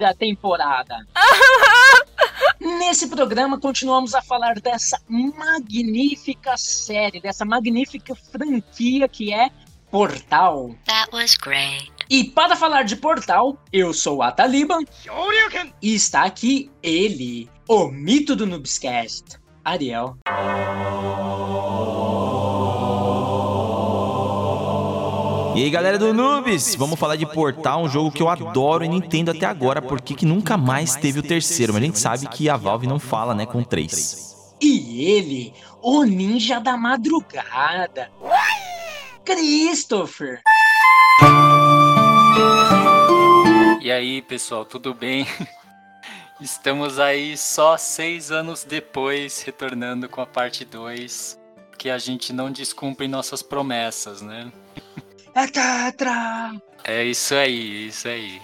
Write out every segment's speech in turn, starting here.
terceira temporada. Nesse programa continuamos a falar dessa magnífica série, dessa magnífica franquia que é Portal. That was great. E para falar de Portal, eu sou a Taliban e está aqui ele, o mito do Noobscast, Ariel. E aí galera do Noobs, vamos falar de Portal, um jogo que eu adoro e não entendo até agora porque que nunca mais teve o terceiro, mas a gente sabe que a Valve não fala, né, com três. E ele, o ninja da madrugada, Christopher. E aí, pessoal, tudo bem? Estamos aí só seis anos depois, retornando com a parte 2, que a gente não descumpre nossas promessas, né? É tetra. É isso aí, isso aí.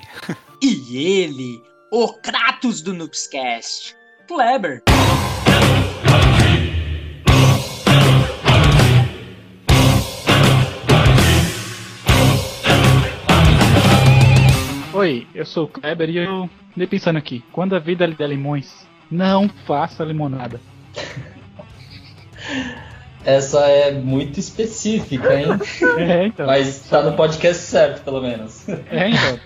E ele, o Kratos do Noobscast, Kleber. Oi, eu sou o Kleber e eu andei pensando aqui, quando a vida lhe der limões, não faça limonada. Essa é muito específica, hein? É, então. Mas tá no podcast certo, pelo menos. É, então.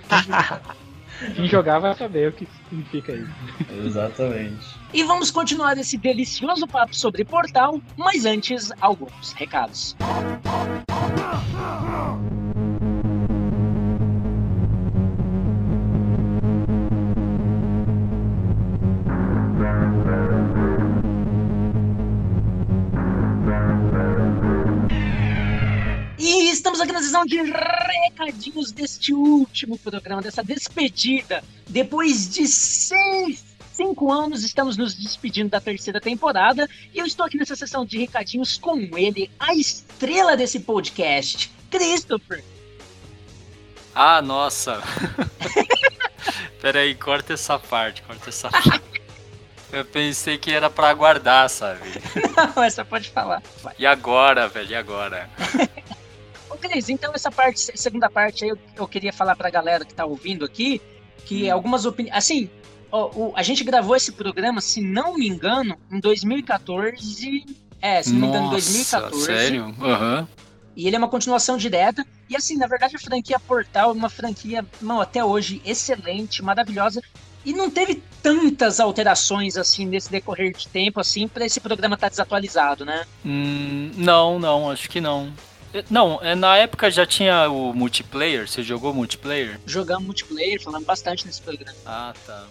Quem jogar vai saber o que significa isso. Exatamente. E vamos continuar esse delicioso papo sobre Portal, mas antes, alguns recados. E estamos aqui na sessão de recadinhos deste último programa, dessa despedida. Depois de seis, cinco anos, estamos nos despedindo da terceira temporada. E eu estou aqui nessa sessão de recadinhos com ele, a estrela desse podcast, Christopher. Ah, nossa! Peraí, corta essa parte, corta essa parte. Eu pensei que era pra aguardar, sabe? Não, essa pode falar. Vai. E agora, velho, e agora? Cris, então essa parte, segunda parte aí, eu, eu queria falar pra galera que tá ouvindo aqui, que algumas opiniões. Assim, o- a gente gravou esse programa, se não me engano, em 2014. É, se não me engano, em 2014. sério? Aham. E ele é uma continuação direta. E assim, na verdade, a franquia Portal é uma franquia, não, até hoje, excelente, maravilhosa. E não teve tantas alterações assim nesse decorrer de tempo, assim, pra esse programa estar desatualizado, né? Hum, não, não, acho que não. Não, é, na época já tinha o multiplayer, você jogou multiplayer? Jogamos multiplayer, falando bastante nesse programa. Ah, tá.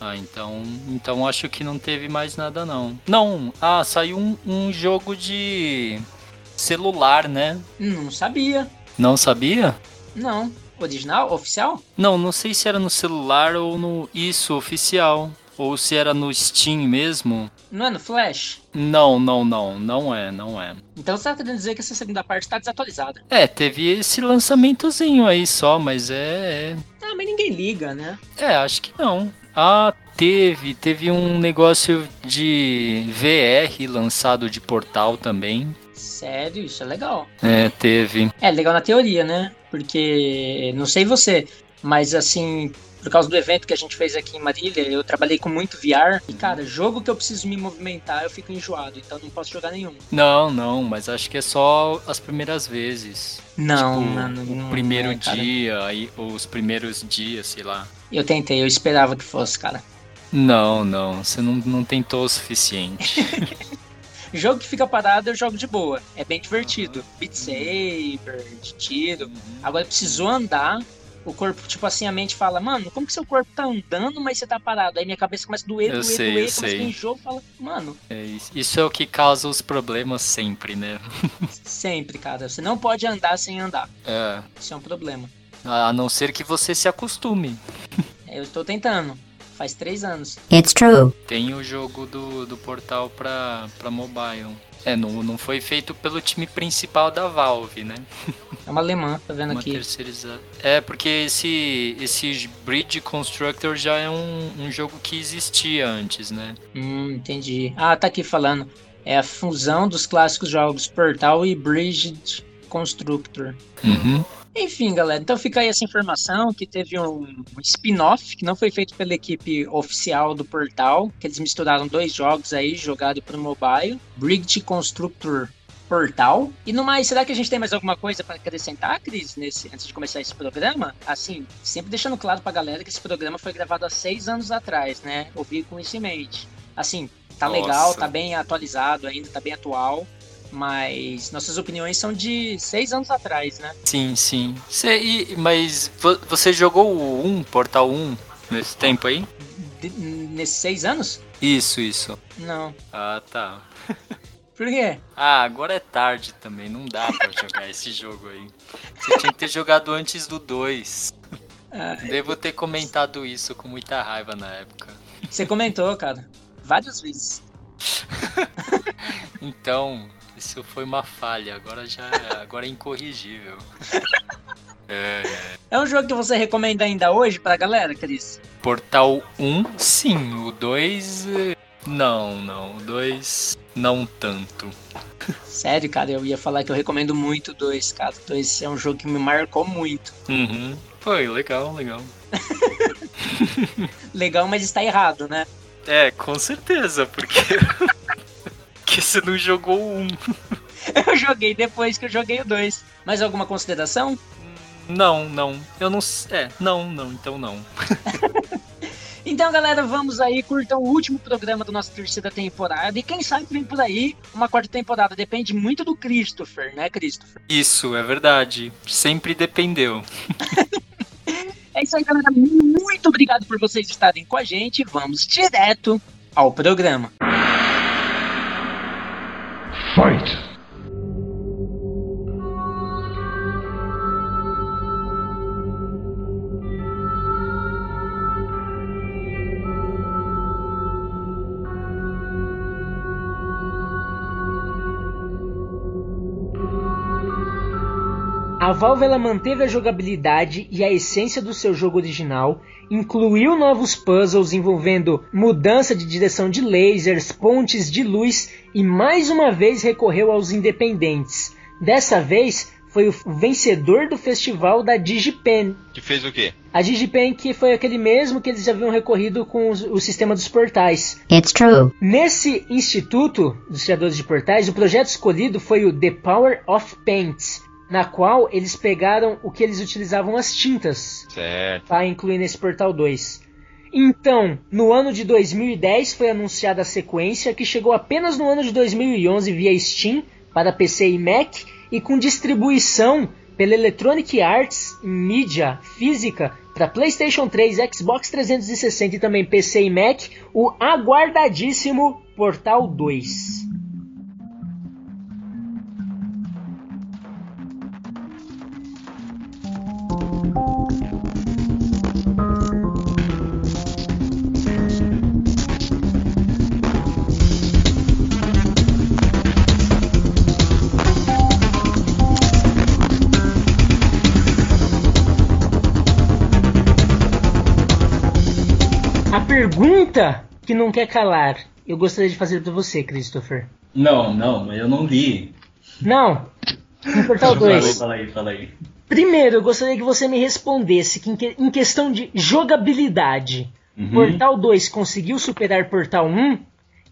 Ah, então, então acho que não teve mais nada não. Não, ah, saiu um, um jogo de celular, né? Não sabia. Não sabia? Não. Original? Oficial? Não, não sei se era no celular ou no isso oficial ou se era no Steam mesmo. Não é no Flash? Não, não, não, não é, não é. Então você tá querendo dizer que essa segunda parte tá desatualizada. É, teve esse lançamentozinho aí só, mas é, Ah, mas ninguém liga, né? é, é, acho que não. Ah, teve, teve um negócio de VR lançado de portal também. Sério, isso é legal. É, teve. É legal na teoria, né? Porque, não sei você, mas assim, por causa do evento que a gente fez aqui em Marília, eu trabalhei com muito VR. E, cara, jogo que eu preciso me movimentar, eu fico enjoado, então não posso jogar nenhum. Não, não, mas acho que é só as primeiras vezes. Não, Tipo, não, não, o não primeiro cara. dia, aí, os primeiros dias, sei lá. Eu tentei, eu esperava que fosse, cara. Não, não, você não, não tentou o suficiente. Jogo que fica parado, eu jogo de boa. É bem divertido. Beat Saber, de tiro. Agora precisou andar. O corpo, tipo assim, a mente fala, mano, como que seu corpo tá andando, mas você tá parado? Aí minha cabeça começa a doer, Eu doer, sei, doer, começa a enjoo, fala, mano, É isso. Isso é o que causa os problemas sempre, né? sempre, cara. Você não pode andar sem andar. É. Isso é um problema. A não ser que você se acostume. Eu estou tentando. Faz três anos. It's true. Tem o jogo do, do portal pra, pra mobile. É, não, não foi feito pelo time principal da Valve, né? É uma alemã, tá vendo Uma aqui. terceirizada. É, porque esse, esse Bridge Constructor já é um, um jogo que existia antes, né? Hum, entendi. Ah, tá aqui falando. É a fusão dos clássicos jogos Portal e Bridge Constructor. Uhum. Enfim, galera, então fica aí essa informação que teve um, spin-off que não foi feito pela equipe oficial do portal, que eles misturaram dois jogos aí, jogado pro mobile, Brigade Constructor Portal. E no mais, será que a gente tem mais alguma coisa para acrescentar, Cris, nesse, antes de começar esse programa? Assim, sempre deixando claro pra galera que esse programa foi gravado há seis anos atrás, né? Ouvi com isso em mente. Assim, tá Nossa. legal, tá bem atualizado ainda, tá bem atual. Mas nossas opiniões são de seis anos atrás, né? Sim, sim. Cê, mas vo- você jogou o 1, Portal 1, nesse tempo aí? De- nesses seis anos? Isso, isso. Não. Ah, tá. Por quê? Ah, agora é tarde também, não dá pra jogar esse jogo aí. Você tinha que ter jogado antes do 2. Ah, Devo ter comentado isso com muita raiva na época. você comentou, cara. Várias vezes. Então, isso foi uma falha, agora já agora é incorrigível. É, É um jogo que você recomenda ainda hoje pra galera, Cris? Portal 1, sim. O 2, eh, não, não. O 2, não tanto. Sério, cara, eu ia falar que eu recomendo muito o 2, cara. O 2 é um jogo que me marcou muito. Uhum. Foi, legal, legal. Legal, mas está errado, né? É, com certeza, porque. que você não jogou 1. Eu joguei depois que eu joguei o 2. Mais alguma consideração? Não, não. Eu não. É, não, não, então não. Então, galera, vamos aí, curtam o último programa da nossa terceira temporada. E quem sabe vem por aí uma quarta temporada. Depende muito do Christopher, né, Christopher? Isso, é verdade. Sempre dependeu. É isso aí, galera. Muito obrigado por vocês estarem com a gente. Vamos direto ao programa. Fight! Valve ela manteve a jogabilidade e a essência do seu jogo original, incluiu novos puzzles envolvendo mudança de direção de lasers, pontes de luz e mais uma vez recorreu aos independentes. Dessa vez foi o vencedor do festival da DigiPen. Que fez o quê? A DigiPen que foi aquele mesmo que eles haviam recorrido com os- o sistema dos portais. It's true. Nesse instituto dos criadores de portais, o projeto escolhido foi o The Power of Paint, na qual eles pegaram o que eles utilizavam as tintas Certo. para incluir nesse portal 2. Então, no ano de 2010 foi anunciada a sequência que chegou apenas no ano de 2011 via Steam para PC e Mac e com distribuição pela Electronic Arts em mídia física para PlayStation 3, Xbox 360 e também PC e Mac, o aguardadíssimo Portal 2. Pergunta que não quer calar, eu gostaria de fazer para você, Christopher. Não, não, eu não li. Não, no Portal Fala aí, 2. fala aí, fala aí. Primeiro, eu gostaria que você me respondesse que em, que- em questão de jogabilidade, Uhum. Portal 2 conseguiu superar Portal 1?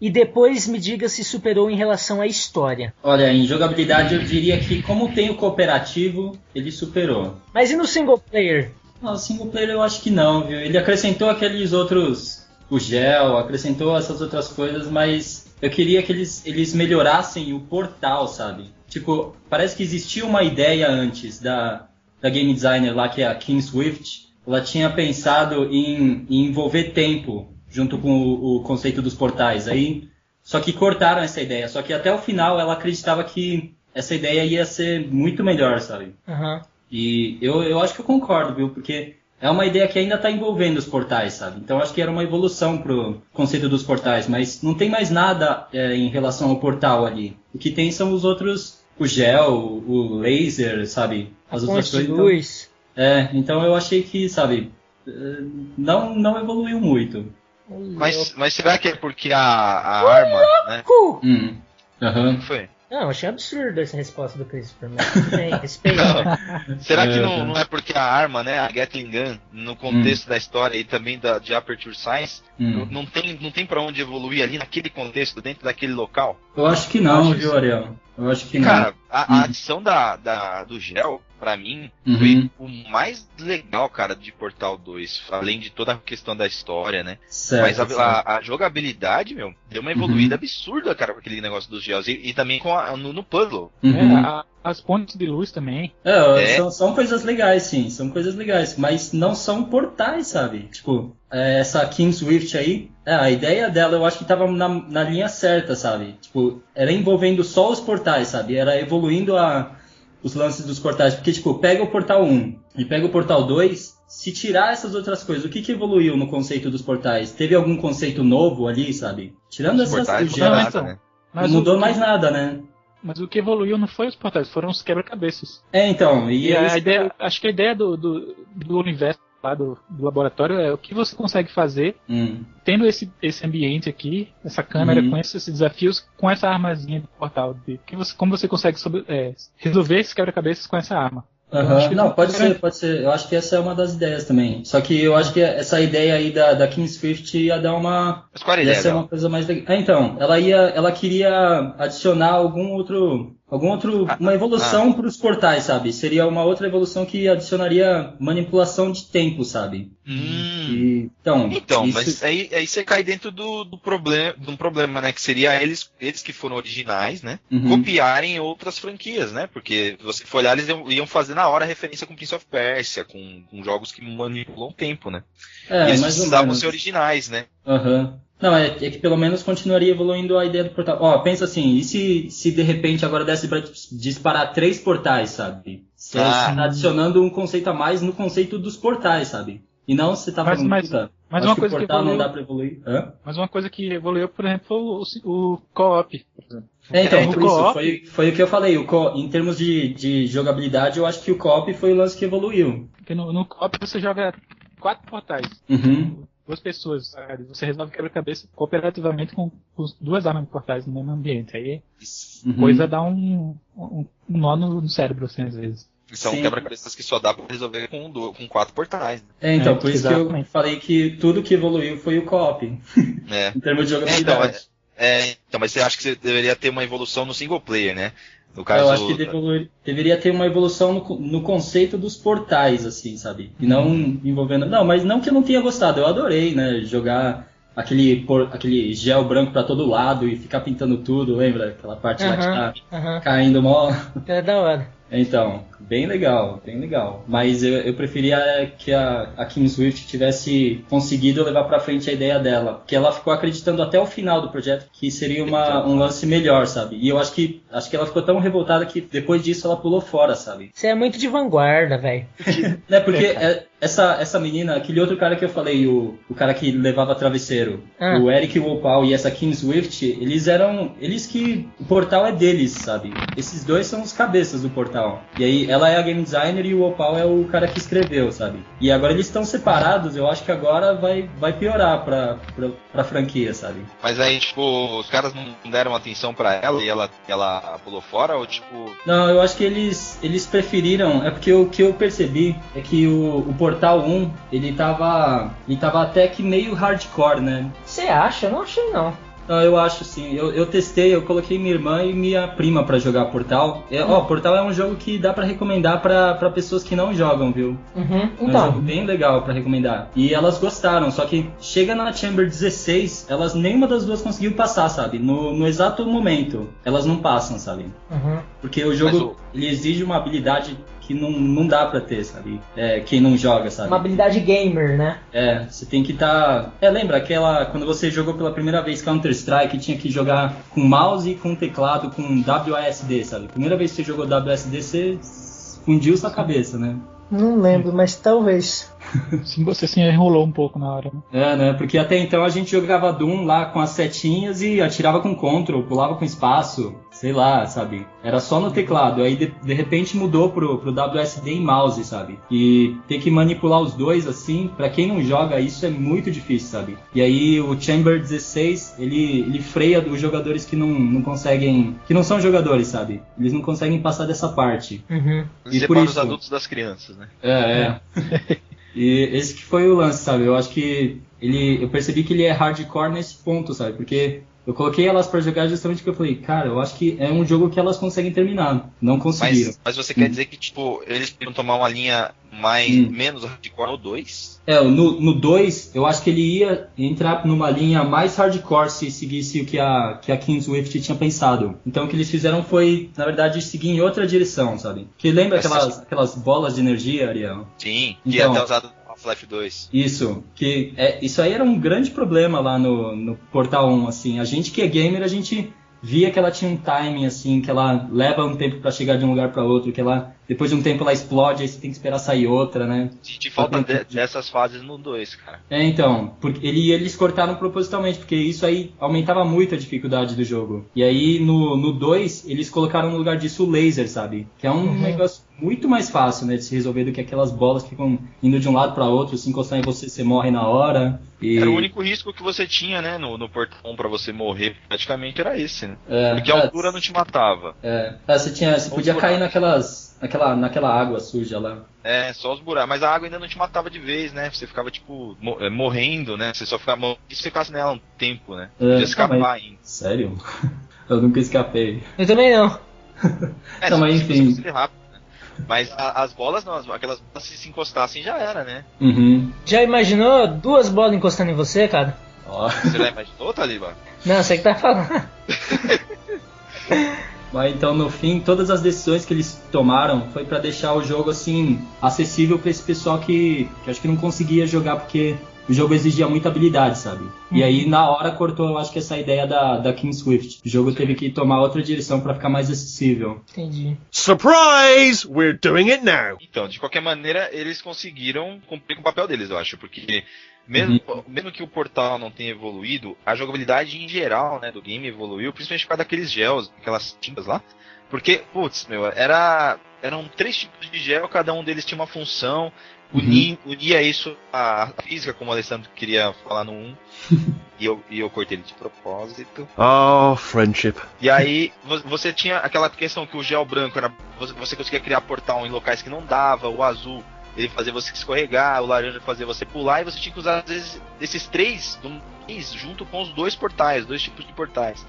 E depois me diga se superou em relação à história. Olha, em jogabilidade eu diria que como tem o cooperativo, ele superou. Mas e no single player? Não, single player eu acho que não, viu? Ele acrescentou aqueles outros. O gel, acrescentou essas outras coisas, mas eu queria que eles, eles melhorassem o portal, sabe? Tipo, parece que existia uma ideia antes da, da game designer lá, que é a Kim Swift. Ela tinha pensado em, em envolver tempo junto com o, o conceito dos portais. Aí, só que cortaram essa ideia. Só que até o final ela acreditava que essa ideia ia ser muito melhor, sabe? Aham. E eu, eu acho que eu concordo, viu? Porque é uma ideia que ainda está envolvendo os portais, sabe? Então acho que era uma evolução pro conceito dos portais, mas não tem mais nada é, em relação ao portal ali. O que tem são os outros, o gel, o laser, sabe? A As outras ponte de coisas. Então, luz. é, então eu achei que, sabe, eh, não, não evoluiu muito. Mas, mas será que é porque a, a arma, né? Hum. Aham. Foi. Não, achei absurdo essa resposta do Christopher, mas tudo bem, respeita. Será que não, tá. não é porque a arma, né, a Gatling Gun, no contexto da história e também da, de Aperture Science, Hum. não tem, não tem pra onde evoluir ali naquele contexto, dentro daquele local? Eu acho que não, viu, Ariel? Eu acho que não. Cara, a, a Hum. adição da, da- do gel, pra mim, Uhum. foi o mais legal, cara, de Portal 2. Além de toda a questão da história, né? Certo, Mas a, certo. a- a jogabilidade, meu, deu uma evoluída absurda, cara, com aquele negócio dos gels. E, e também com a- no, no puzzle. Uhum. É, a- as pontes de luz também. É, É. São, são coisas legais, sim, são coisas legais, mas não são portais, sabe? Tipo, é, essa Kingswift aí, é, a ideia dela eu acho que tava na, na linha certa, sabe? Tipo, era envolvendo só os portais, sabe? Era evoluindo a, os lances dos portais, porque, tipo, pega o portal 1 e pega o portal 2, se tirar essas outras coisas, o que, que evoluiu no conceito dos portais? Teve algum conceito novo ali, sabe? Tirando Os essas portais gel, nada, então. né? Mas não mudou o, mais nada, né? Mas o que evoluiu não foi os portais, foram os quebra-cabeças. É, então, e, E é a isso ideia, acho que a ideia do, do, do universo lá do, do laboratório é o que você consegue fazer Hum. tendo esse, esse ambiente aqui, essa câmera Uhum. com esses desafios, com essa armazinha do portal. De, que você, como você consegue sobre- é, resolver esses quebra-cabeças com essa arma. Acho que Não, pode ser, pode ser. Eu acho que essa é uma das ideias também. Só que eu acho que essa ideia aí da, da King Swift ia dar uma. Mas qual era a Ia ideia ser uma coisa mais legal. É, então, ela ia. Ela queria adicionar algum outro. Algum outro. Ah, Uma evolução para os portais, sabe? Seria uma outra evolução que adicionaria manipulação de tempo, sabe? Hum. E, então, Então, isso- mas aí, aí você cai dentro do, do problema, de um problema, né? Que seria eles, eles que foram originais, né? Uhum. Copiarem outras franquias, né? Porque se você for olhar, eles iam, iam fazer na hora referência com Prince of Persia, com, com jogos que manipulam o tempo, né? É, e eles precisavam ser originais, né? Aham. Não, é, é que pelo menos continuaria evoluindo a ideia do portal. Ó, pensa assim, e se, se de repente agora desse pra disparar três portais, sabe? Você Ah. tá adicionando um conceito a mais no conceito dos portais, sabe? E não você tá Mas- falando, mas- puta, mas acho uma que coisa o que portal não evoluiu- dá pra evoluir. Hã? Mas uma coisa que evoluiu, por exemplo, foi o, o co-op. por exemplo. É, então, É, por o isso, foi, foi o que eu falei. O co em termos de, de jogabilidade, eu acho que o co-op foi o lance que evoluiu. Porque no, no co-op você joga quatro portais. Uhum. Duas pessoas, sabe? você resolve quebra-cabeça cooperativamente com, com duas armas de portais no mesmo ambiente. Aí uhum. coisa dá um, um, um nó no, no cérebro, assim, às vezes. São quebra-cabeças que só dá pra resolver com, do- com quatro portais. Né? É, então, É, por isso que eu falei que tudo que evoluiu foi o co-op, É. em termos de É, então, jogabilidade. é, então, mas você acha que você deveria ter uma evolução no single player, né? No Eu caso, acho que deveria ter uma evolução no, no conceito dos portais, assim, sabe? E não envolvendo. Não, mas não que eu não tenha gostado, eu adorei, né? Jogar aquele, por- aquele gel branco pra todo lado e ficar pintando tudo, lembra? Aquela parte lá que tá caindo mó. É da hora. Então, bem legal, bem legal. Mas eu, eu preferia que a, a Kim Swift tivesse conseguido levar pra frente a ideia dela. Porque ela ficou acreditando até o final do projeto que seria uma, um lance melhor, sabe? E eu acho que acho que ela ficou tão revoltada que depois disso ela pulou fora, sabe? Você é muito de vanguarda, velho. Né, porque é- essa, essa menina, aquele outro cara que eu falei, o, o cara que levava travesseiro, Ah. o Eric Wopal e essa Kim Swift, eles eram. Eles que. O portal é deles, sabe? Esses dois são os cabeças do portal. E aí ela é a game designer e o Wopal é o cara que escreveu, sabe? E agora eles estão separados, eu acho que agora vai, vai piorar pra, pra, pra franquia, sabe? Mas aí, tipo, os caras não deram atenção pra ela e ela, ela pulou fora? Ou, tipo, Não, eu acho que eles, eles preferiram. É porque o que eu percebi é que o, o Portal 1 ele tava. Ele tava até que meio hardcore, né? Você acha? Eu não achei, não. Não, eu acho sim. Eu, eu testei, eu coloquei minha irmã e minha prima pra jogar Portal. É, ó, Portal é um jogo que dá pra recomendar pra pra pessoas que não jogam, viu? Uhum. É um jogo Então, bem legal pra recomendar. E elas gostaram, só que chega na Chamber 16, elas nenhuma das duas conseguiu passar, sabe? No, no exato momento, elas não passam, sabe? uhum. Porque o jogo ele exige uma habilidade que não, não dá pra ter, sabe? É, quem não joga, sabe? uma habilidade gamer, né? É, você tem que estar. É, lembra aquela. Quando você jogou pela primeira vez Counter-Strike, tinha que jogar com mouse e com teclado com WASD, sabe? Primeira vez que você jogou WASD, você fundiu sua cabeça, né? Não lembro, mas talvez. Sim, você se enrolou um pouco na hora, né? É, né? Porque até então a gente jogava Doom lá com as setinhas e atirava com control, pulava com espaço, sei lá, sabe? Era só no teclado. Aí de, de repente mudou pro, pro WSD e mouse, sabe? E ter que manipular os dois assim, pra quem não joga isso é muito difícil, sabe? E aí o Chamber 16, ele, ele freia os jogadores que não, não conseguem. que não são jogadores, sabe? Eles não conseguem passar dessa parte. Uhum. E por separa os isso- adultos das crianças, né? É, é. e esse que foi o lance, sabe? Eu acho que ele. Eu percebi que ele é hardcore nesse ponto, sabe? Porque eu coloquei elas pra jogar justamente porque eu falei, cara, eu acho que é um jogo que elas conseguem terminar. Não conseguiram. Mas, mas você quer Hum. dizer que, tipo, eles podiam tomar uma linha mais, Hum. menos hardcore no 2? É, no 2, eu acho que ele ia entrar numa linha mais hardcore se seguisse o que a, que a King Swift tinha pensado. Então o que eles fizeram foi, na verdade, seguir em outra direção, sabe? Que lembra aquelas, aquelas bolas de energia, Ariel? Sim, que Então. é até usado Half-Life 2. Isso, que é, isso aí era um grande problema lá no, no Portal 1, assim. A gente que é gamer, a gente via que ela tinha um timing, assim, que ela leva um tempo pra chegar de um lugar pra outro, que ela, depois de um tempo ela explode, aí você tem que esperar sair outra, né? Senti falta de- dessas fases no 2, cara. É, então, porque ele, eles cortaram propositalmente, porque isso aí aumentava muito a dificuldade do jogo. E aí no 2, eles colocaram no lugar disso o laser, sabe? Que é um negócio muito mais fácil, né, de se resolver do que aquelas bolas que ficam indo de um lado pra outro, se encostar em você, você morre na hora. E, Era o único risco que você tinha, né, no, no Portal 1 pra você morrer, praticamente era esse, né? é, Porque a é, altura não te matava. É, é, você, tinha, você podia cair naquelas, naquela, naquela água suja lá. É, só os buracos. Mas a água ainda não te matava de vez, né? Você ficava, tipo, é, morrendo, né? Você só ficava. mo- E se ficasse nela um tempo, né? É, Podia escapar mas- ainda. Sério? Eu nunca escapei. Eu também não. É, Não, mas enfim. rápido, né? Mas a- as bolas não, as- aquelas bolas se se encostassem já era, né? Uhum. Já imaginou duas bolas encostando em você, cara? Ó. Você já imaginou, Taliba? Não, você que tá falando. Mas então, no fim, todas as decisões que eles tomaram foi pra deixar o jogo assim acessível pra esse pessoal que, que acho que não conseguia jogar porque o jogo exigia muita habilidade, sabe? E aí na hora cortou, eu acho que essa ideia da, da King Swift. O jogo teve que tomar outra direção pra ficar mais acessível. Entendi. Surprise! We're doing it now. Então, de qualquer maneira, eles conseguiram cumprir com o papel deles, eu acho, porque mesmo, mesmo que o portal não tenha evoluído, a jogabilidade em geral, né, do game evoluiu, principalmente por causa daqueles gels, aquelas tintas lá. Porque, putz, meu, era eram três tipos de gel, cada um deles tinha uma função, uni, unia isso à física, como o Alessandro queria falar no 1, e, eu, e eu cortei ele de propósito. Oh, friendship. E aí vo- você tinha aquela questão que o gel branco era você, você conseguia criar portal em locais que não dava, o azul ele fazia você escorregar, o laranja fazia você pular e você tinha que usar às vezes esses três junto com os dois portais, dois tipos de portais.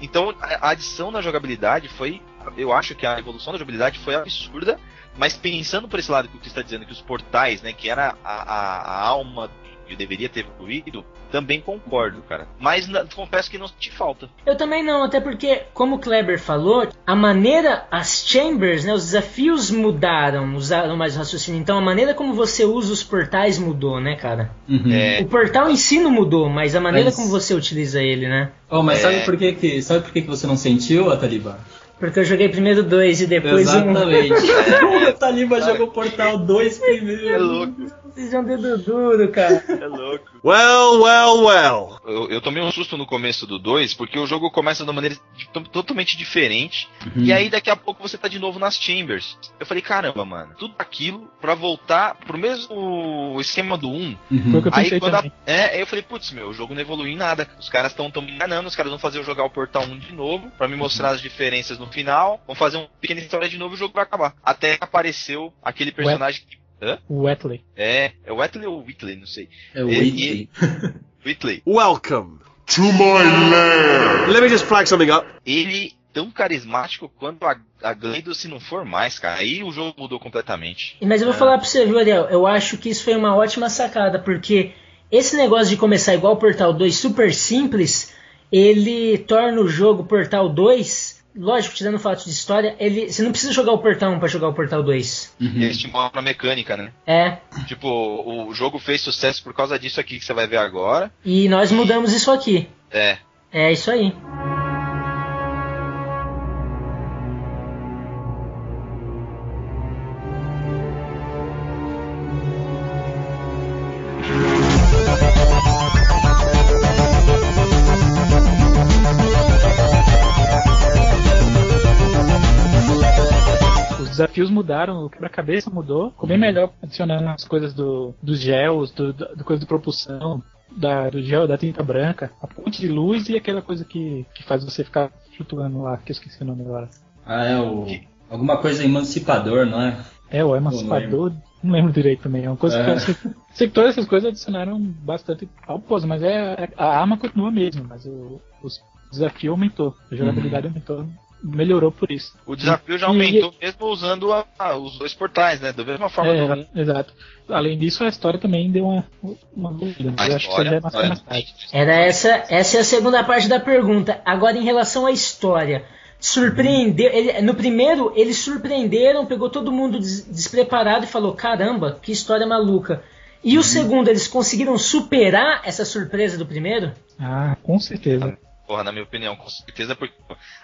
Então a adição na jogabilidade foi, eu acho que a evolução da jogabilidade foi absurda, mas pensando por esse lado que você está dizendo que os portais, né, que era a, a, a alma que deveria ter evoluído, também concordo, cara. Mas na- confesso que não senti falta. Eu também não, até porque, como o Kleber falou, a maneira, as chambers, né, os desafios mudaram, usaram mais raciocínio. Então a maneira como você usa os portais mudou, né, cara? É, O portal em si não mudou, mas a maneira Mas- como você utiliza ele, né? Oh, mas É. sabe por que, que sabe por que, que você não sentiu, Ataliba? Porque eu joguei primeiro dois e depois um. Exatamente. o Taliba jogou Portal 2 primeiro. é louco, Vocês são dedo duro, cara. é louco. Well, well, well. Eu, eu tomei um susto no começo do 2, porque o jogo começa de uma maneira de- to- totalmente diferente. Uhum. E aí daqui a pouco você tá de novo nas chambers. Eu falei, caramba, mano, tudo aquilo pra voltar pro mesmo esquema do 1. Uhum. Foi o que eu Aí quando a- é, aí eu falei, putz, meu, o jogo não evoluiu em nada. Os caras estão tão me enganando, os caras vão fazer eu jogar o Portal 1 de novo, pra me mostrar as diferenças no final, vão fazer uma pequena história de novo e o jogo vai acabar. Até apareceu aquele personagem que. Hã? O Wetley. É, é o Whitley ou Whitley, não sei. É Whitley. Whitley. Welcome to my lair. Let me just flag something up. Ele tão carismático quanto a, a Gleido se não for mais, cara. Aí o jogo mudou completamente. Mas eu vou falar pra você, viu, Ariel? Eu acho que isso foi uma ótima sacada, porque esse negócio de começar igual o Portal 2 super simples, ele torna o jogo Portal 2, lógico, tirando o fato de história, ele, você não precisa jogar o Portal 1 pra jogar o Portal 2. Uhum. Ele estimula pra mecânica, né? É, Tipo, o jogo fez sucesso por causa disso aqui que você vai ver agora. e nós mudamos isso aqui. É. É isso aí. Mudaram, o quebra-cabeça mudou, ficou bem melhor adicionando as coisas do, dos gels, do, do, do coisa de propulsão, da, do gel, da tinta branca, a ponte de luz e aquela coisa que, que faz você ficar flutuando lá, que eu esqueci o nome agora. Ah, é o. Alguma coisa emancipador, não é? É, o emancipador, não lembro direito também. É uma coisa É. que eu sei, sei que todas essas coisas adicionaram bastante ao pose, mas é, a arma continua mesmo, mas o, o desafio aumentou, a jogabilidade aumentou, melhorou por isso. O desafio já E- aumentou mesmo usando a- a- os dois portais, né? Da mesma forma É, do exa- exato. Além disso, a história também deu uma, uma dúvida, mas A eu acho que isso já é mais tarde. Era essa, essa é a segunda parte da pergunta. Agora, em relação à história, surpreendeu. ele- no primeiro, eles surpreenderam, pegou todo mundo des- despreparado e falou: caramba, que história maluca. E o segundo, eles conseguiram superar essa surpresa do primeiro? Ah, com certeza. Porra, na minha opinião, com certeza, porque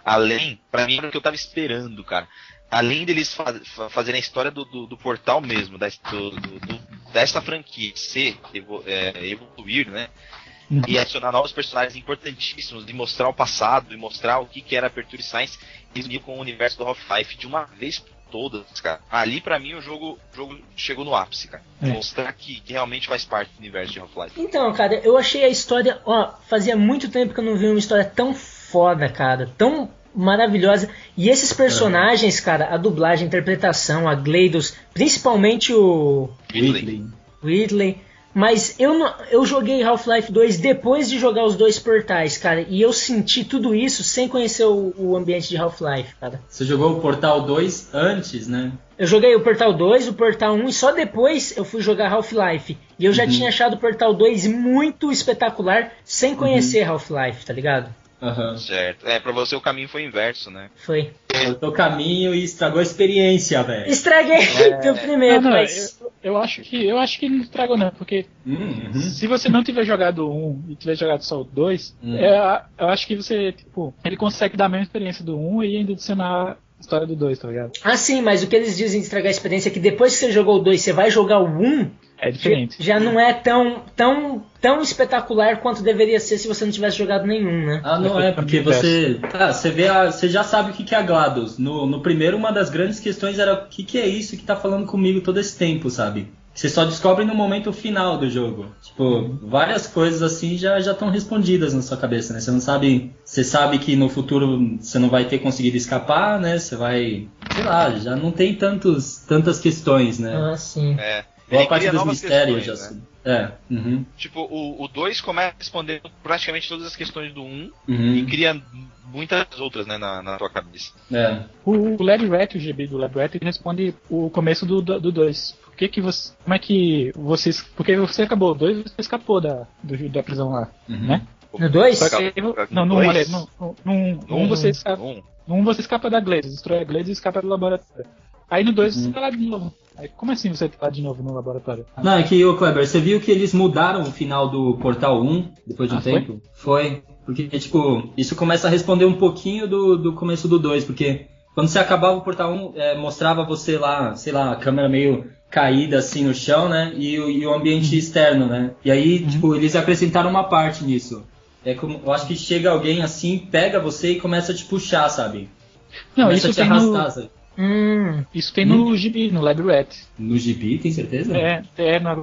além, pra mim era o que eu tava esperando, cara. Além deles fa fa- fazerem a história do, do, do portal mesmo, da, do, do- dessa franquia ser, é, evoluir, né? Uhum. E adicionar novos personagens importantíssimos, de mostrar o passado, e mostrar o que, que era Aperture Science, e unir com o universo do Half-Life de uma vez por todas, cara. Ali, pra mim, o jogo, o jogo chegou no ápice, cara. É. Mostrar que, que realmente faz parte do universo de Half-Life. Então, cara, eu achei a história. Ó, fazia muito tempo que eu não vi uma história tão foda, cara. Tão maravilhosa. E esses personagens, cara, a dublagem, a interpretação, a Gleidos, principalmente o Whitley. Ridley. Mas eu, não, eu joguei Half-Life 2 depois de jogar os dois portais, cara. E eu senti tudo isso sem conhecer o, o ambiente de Half-Life, cara. Você jogou o Portal 2 antes, né? Eu joguei o Portal 2, o Portal 1 e só depois eu fui jogar Half-Life. E eu já tinha achado o Portal 2 muito espetacular sem conhecer Half-Life, tá ligado? Aham. Certo. É, pra você o caminho foi inverso, né? Foi. Cortou o caminho e estragou a experiência, velho. Estraguei do primeiro, Não, não, mas. eu, eu acho que eu acho que ele não estragou não, porque Uhum. se você não tiver jogado o 1 e tiver jogado só o 2, Hum. é, eu acho que você, tipo, ele consegue dar a mesma experiência do 1 e ainda adicionar a história do 2, tá ligado? Ah, sim, mas o que eles dizem de estragar a experiência é que depois que você jogou o 2, você vai jogar o 1, É diferente. já não é tão, tão, tão espetacular quanto deveria ser se você não tivesse jogado nenhum, né? Ah, não é, porque você. Tá, você vê a, Você já sabe o que que é a GLaDOS. No, no primeiro, uma das grandes questões era o que, que é isso que tá falando comigo todo esse tempo, sabe? Você só descobre no momento final do jogo. Tipo, várias coisas assim já já estão respondidas na sua cabeça, né? Você não sabe. Você sabe que no futuro você não vai ter conseguido escapar, né? Você vai. Sei lá, já não tem tantos, tantas questões, né? Ah, sim. É. Boa parte dos mistérios já. questões, né? É. Uhum, Tipo, o 2 começa respondendo praticamente todas as questões do 1 um, e uhum, cria muitas outras, né, na, na tua cabeça. é. O, o Lab Rat, o GB do Lab Rat, ele responde o começo do 2. Do dois. Por que que você. Como é que vocês. Porque você acabou o 2 você escapou da, do- da prisão lá, Uhum. né? No 2? Só que. Não, no 1, Dois? olha, no, no, no, no um você escapa. Um. No 1 você escapa da Glaze, destrói a Glaze e escapa do laboratório. Aí no 2 Uhum. você tá lá de novo. Aí, como assim você tá lá de novo no laboratório? Ah, Não, é que, ô Kleber, você viu que eles mudaram o final do Portal 1 depois de um Ah, foi? tempo? Foi? Porque, tipo, isso começa a responder um pouquinho do, do começo do 2, porque quando você acabava o Portal 1, é, mostrava você lá, sei lá, a câmera meio caída assim no chão, né? E, o- e o ambiente externo, né? E aí, tipo, eles acrescentaram uma parte nisso. É como, eu acho que chega alguém assim, pega você e começa a te puxar, sabe? Não, começa isso a te arrastar, no, sabe? Hum, isso tem no GB, no Lab Rat. No gibi, tem certeza? É, é na,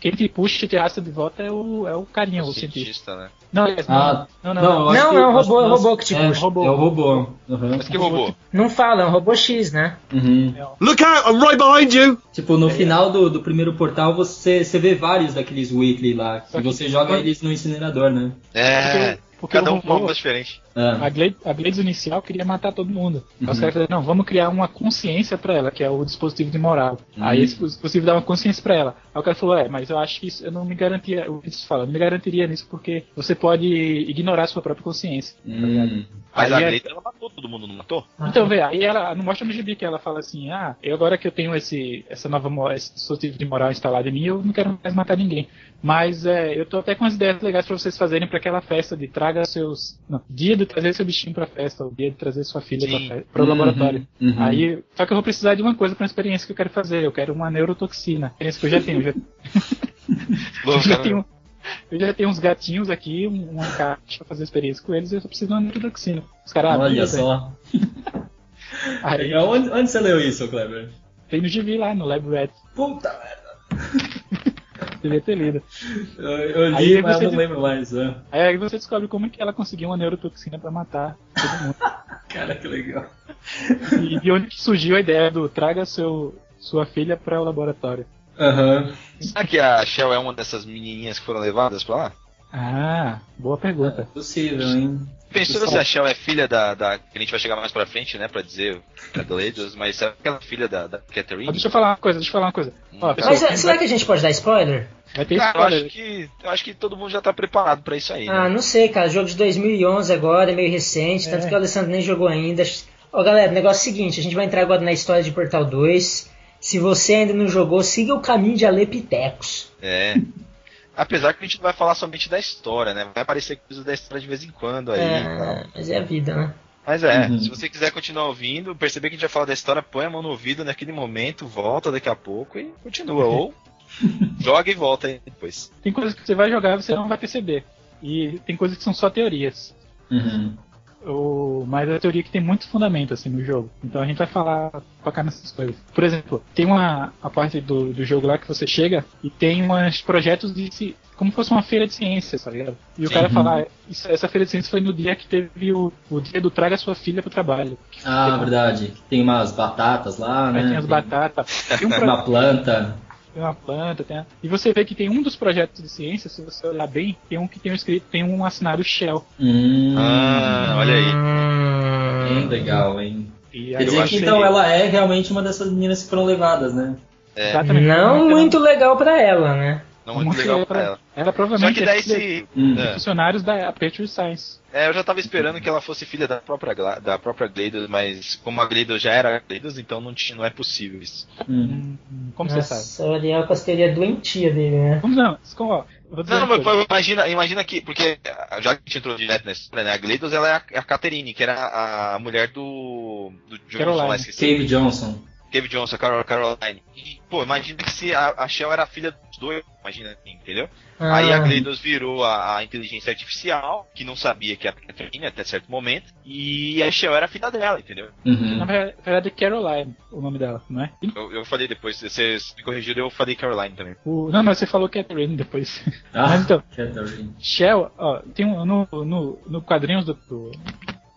quem te puxa e te arrasta de volta é o, é o carinha, o cientista. cientista, né? Não, é, Ah, não, não, Não, não. Não, é acho robô, que é nós- robô que te é, puxa. É o robô. Uhum. Mas que robô? não fala, é um robô X, né? Uhum. Look out, I'm right behind you! Tipo, no final do, do primeiro portal você, você vê vários daqueles Weekly lá. E que- você joga eles no incinerador, né? É. Porque Cada o um com uma robô- diferente. Ah, A Glades, a Glades inicial queria matar todo mundo. Aí Os Uhum. caras falaram, não, vamos criar uma consciência pra ela, que é o dispositivo de moral. Uhum. Aí esse dispositivo dá uma consciência pra ela. Aí o cara falou, é, mas eu acho que isso, eu não me garantia, o que você fala, eu não me garantiria nisso porque você pode ignorar a sua própria consciência. tá ligado? hum, Mas Aí a é- Gleita, ela matou todo mundo, não matou? Então, vê, aí ela não mostra no gibi que ela fala assim, ah, eu agora que eu tenho esse, essa nova esse dispositivo de moral instalado em mim, eu não quero mais matar ninguém. Mas é, eu tô até com as ideias legais pra vocês fazerem pra aquela festa de traga seus. Não, dia de trazer seu bichinho pra festa, o dia de trazer sua filha Sim. pra, fe- pro laboratório. uhum, uhum. Aí, só que eu vou precisar de uma coisa pra uma experiência que eu quero fazer. Eu quero uma neurotoxina. Experiência que eu já tenho. Eu já, eu já tenho. Eu já tenho uns gatinhos aqui, um- uma caixa pra fazer experiência com eles, e eu só preciso de uma neurotoxina. Os caras, Olha só. Aí Onde, onde você leu isso, Kleber? tem no GV lá, no Lab Rat. Puta merda. Devia ter lido. Eu, eu li, Aí mas você eu não lembro mais. né? Aí você descobre como é que ela conseguiu uma neurotoxina pra matar todo mundo. Cara, que legal. e de onde que surgiu a ideia do traga seu, sua filha para o laboratório. Aham. Será que a Shell é uma dessas menininhas que foram levadas pra lá? Ah, boa pergunta. Possível, hein? Pensou se a Shell é filha da, da. Que a gente vai chegar mais pra frente, né? Pra dizer da Gleidos, mas será que ela é filha da, da Catherine? Ó, deixa eu falar uma coisa, deixa eu falar uma coisa. Ó, pessoal, Mas é, será vai, que a gente pode dar spoiler? vai ter Cara, eu spoiler. acho, que, eu acho que todo mundo já tá preparado pra isso aí. Ah, né? não sei, cara. Jogo de 2011 agora, é meio recente, tanto É. que o Alessandro nem jogou ainda. Ó, galera, o negócio é o seguinte, a gente vai entrar agora na história de Portal 2. Se você ainda não jogou, siga o caminho de Alepitecos. É. Apesar que a gente não vai falar somente da história, né? Vai aparecer coisas da história de vez em quando aí. É, mas é a vida, né? Mas é, Uhum. se você quiser continuar ouvindo, perceber que a gente vai falar da história, põe a mão no ouvido naquele momento, volta daqui a pouco e continua. Ou joga e volta aí depois. Tem coisas que você vai jogar e você não vai perceber. E tem coisas que são só teorias. Uhum. O, mas é a teoria que tem muito fundamento assim no jogo. Então a gente vai falar focar nessas coisas. Por exemplo, tem uma a parte do, do jogo lá que você chega e tem uns projetos de como fosse uma feira de ciências, tá ligado? E o Sim. cara fala, "Ah, isso- essa feira de ciências foi no dia que teve o, o dia do traga sua filha pro trabalho. Ah, verdade. Tem umas batatas lá, Aí né? tem as batatas, tem um pro- Uma planta. Tem uma planta, tem a- e você vê que tem um dos projetos de ciência, se você olhar bem, tem um que tem um escrito, tem um assinado Shell. Hum, Ah, olha aí. Bem legal, hein? E Quer dizer eu que achei- então ela é realmente uma dessas meninas que foram levadas, né? É, Exatamente. Não Ela- muito legal pra ela, né? Não muito legal pra ela. Ela Só provavelmente que daí é se. Hum. de É. funcionários da Aperture Science. É, eu já tava esperando que ela fosse filha da própria, da própria Gleidos, mas como a Gleidos já era Gleidos, então não, tinha, não é possível isso. Hum. Hum, Como você sabe? Nossa, o Ariel com as teorias doentia dele, né? Vamos não, como, ó, Não, uma mas imagina, imagina que, porque já que a gente entrou direto nessa história, né, a Gleidos ela é a, é a Catherine, que era a, mulher do. do Johnson, Caroline. lá, esqueci. Cave Johnson. Cave Johnson, a Carol, Caroline. E, pô, imagina que se a, a Shell era filha dos dois, imagina assim, entendeu? Aí a Ah, Gleidos virou a, a inteligência artificial, que não sabia que era a Catherine até certo momento, e a Shell era a filha dela, entendeu? Na Uhum. verdade, na verdade, é Caroline, o nome dela, não é? Eu, eu falei depois, você me corrigiu, eu falei Caroline também. O, não, mas você falou Catherine depois. Ah, Mas então, Catherine. Shell, ó, tem um, no, no, no quadrinhos do, do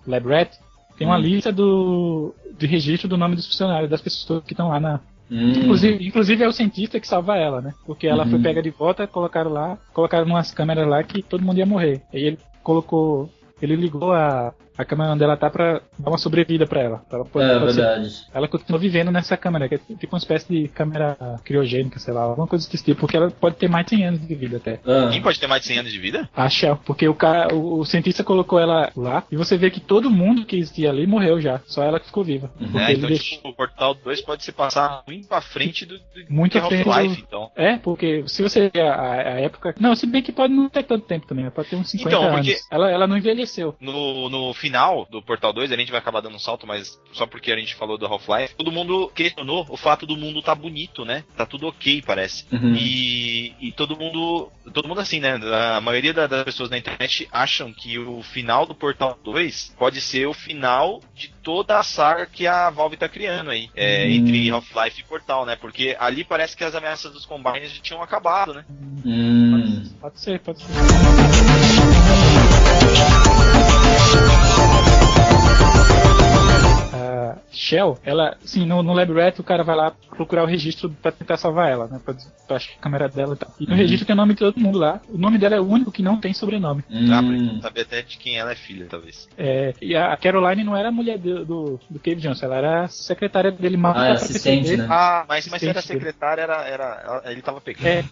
Lab Rat, tem uma Hum. lista do, de registro do nome dos funcionários, das pessoas que estão lá na. Hum. Inclusive, inclusive é o cientista que salva ela, né? Porque ela Uhum. foi pega de volta, colocaram lá, colocaram umas câmeras lá que todo mundo ia morrer. Aí ele colocou. Ele ligou a, a câmera onde ela tá pra dar uma sobrevida pra ela. Pra ela poder- É pode ser- verdade. ela continua vivendo nessa câmera, que é tipo uma espécie de câmera criogênica, sei lá, alguma coisa desse tipo, porque ela pode ter mais de 100 anos de vida até. Ah, Quem pode ter mais de 100 anos de vida? A Shell, porque o cara, o, o cientista colocou ela lá e você vê que todo mundo que existia ali morreu já, só ela que ficou viva. Uhum. Porque É, ele então, deixou- tipo, o Portal 2 pode se passar muito à frente do, do Muito do à frente Half-Life, do- então. É, porque se você ver a, a- a época. Não, se bem que pode não ter tanto tempo também, pode ter uns 50 Então, porque- anos. Ela, ela não envelheceu. No, no final do Portal 2, a gente vai acabar dando um salto, mas só porque a gente falou do Half-Life, todo mundo questionou o fato do mundo tá bonito, né? Tá tudo ok, parece. Uhum. E, e todo mundo, todo mundo assim, né? A maioria da- das pessoas na internet acham que o final do Portal 2 pode ser o final de toda a saga que a Valve tá criando aí, é, Hum. entre Half-Life e Portal, né? Porque ali parece que as ameaças dos Combines já tinham acabado, né? Hum. Pode ser, pode ser. A Shell, ela, sim, no, no Lab Rat o cara vai lá procurar o registro pra tentar salvar ela, né? Pra, pra achar a câmera dela e tal. E no Uhum. registro tem o nome de todo mundo lá. O nome dela é o único que não tem sobrenome. Dá pra saber até de quem ela é filha, talvez. É, e a Caroline não era a mulher do, do, do Cave Johnson, ela era a secretária dele mal Ah, é assistente, né? Ah, mas, mas se era secretária, era, era, ela- ele tava pegando. É.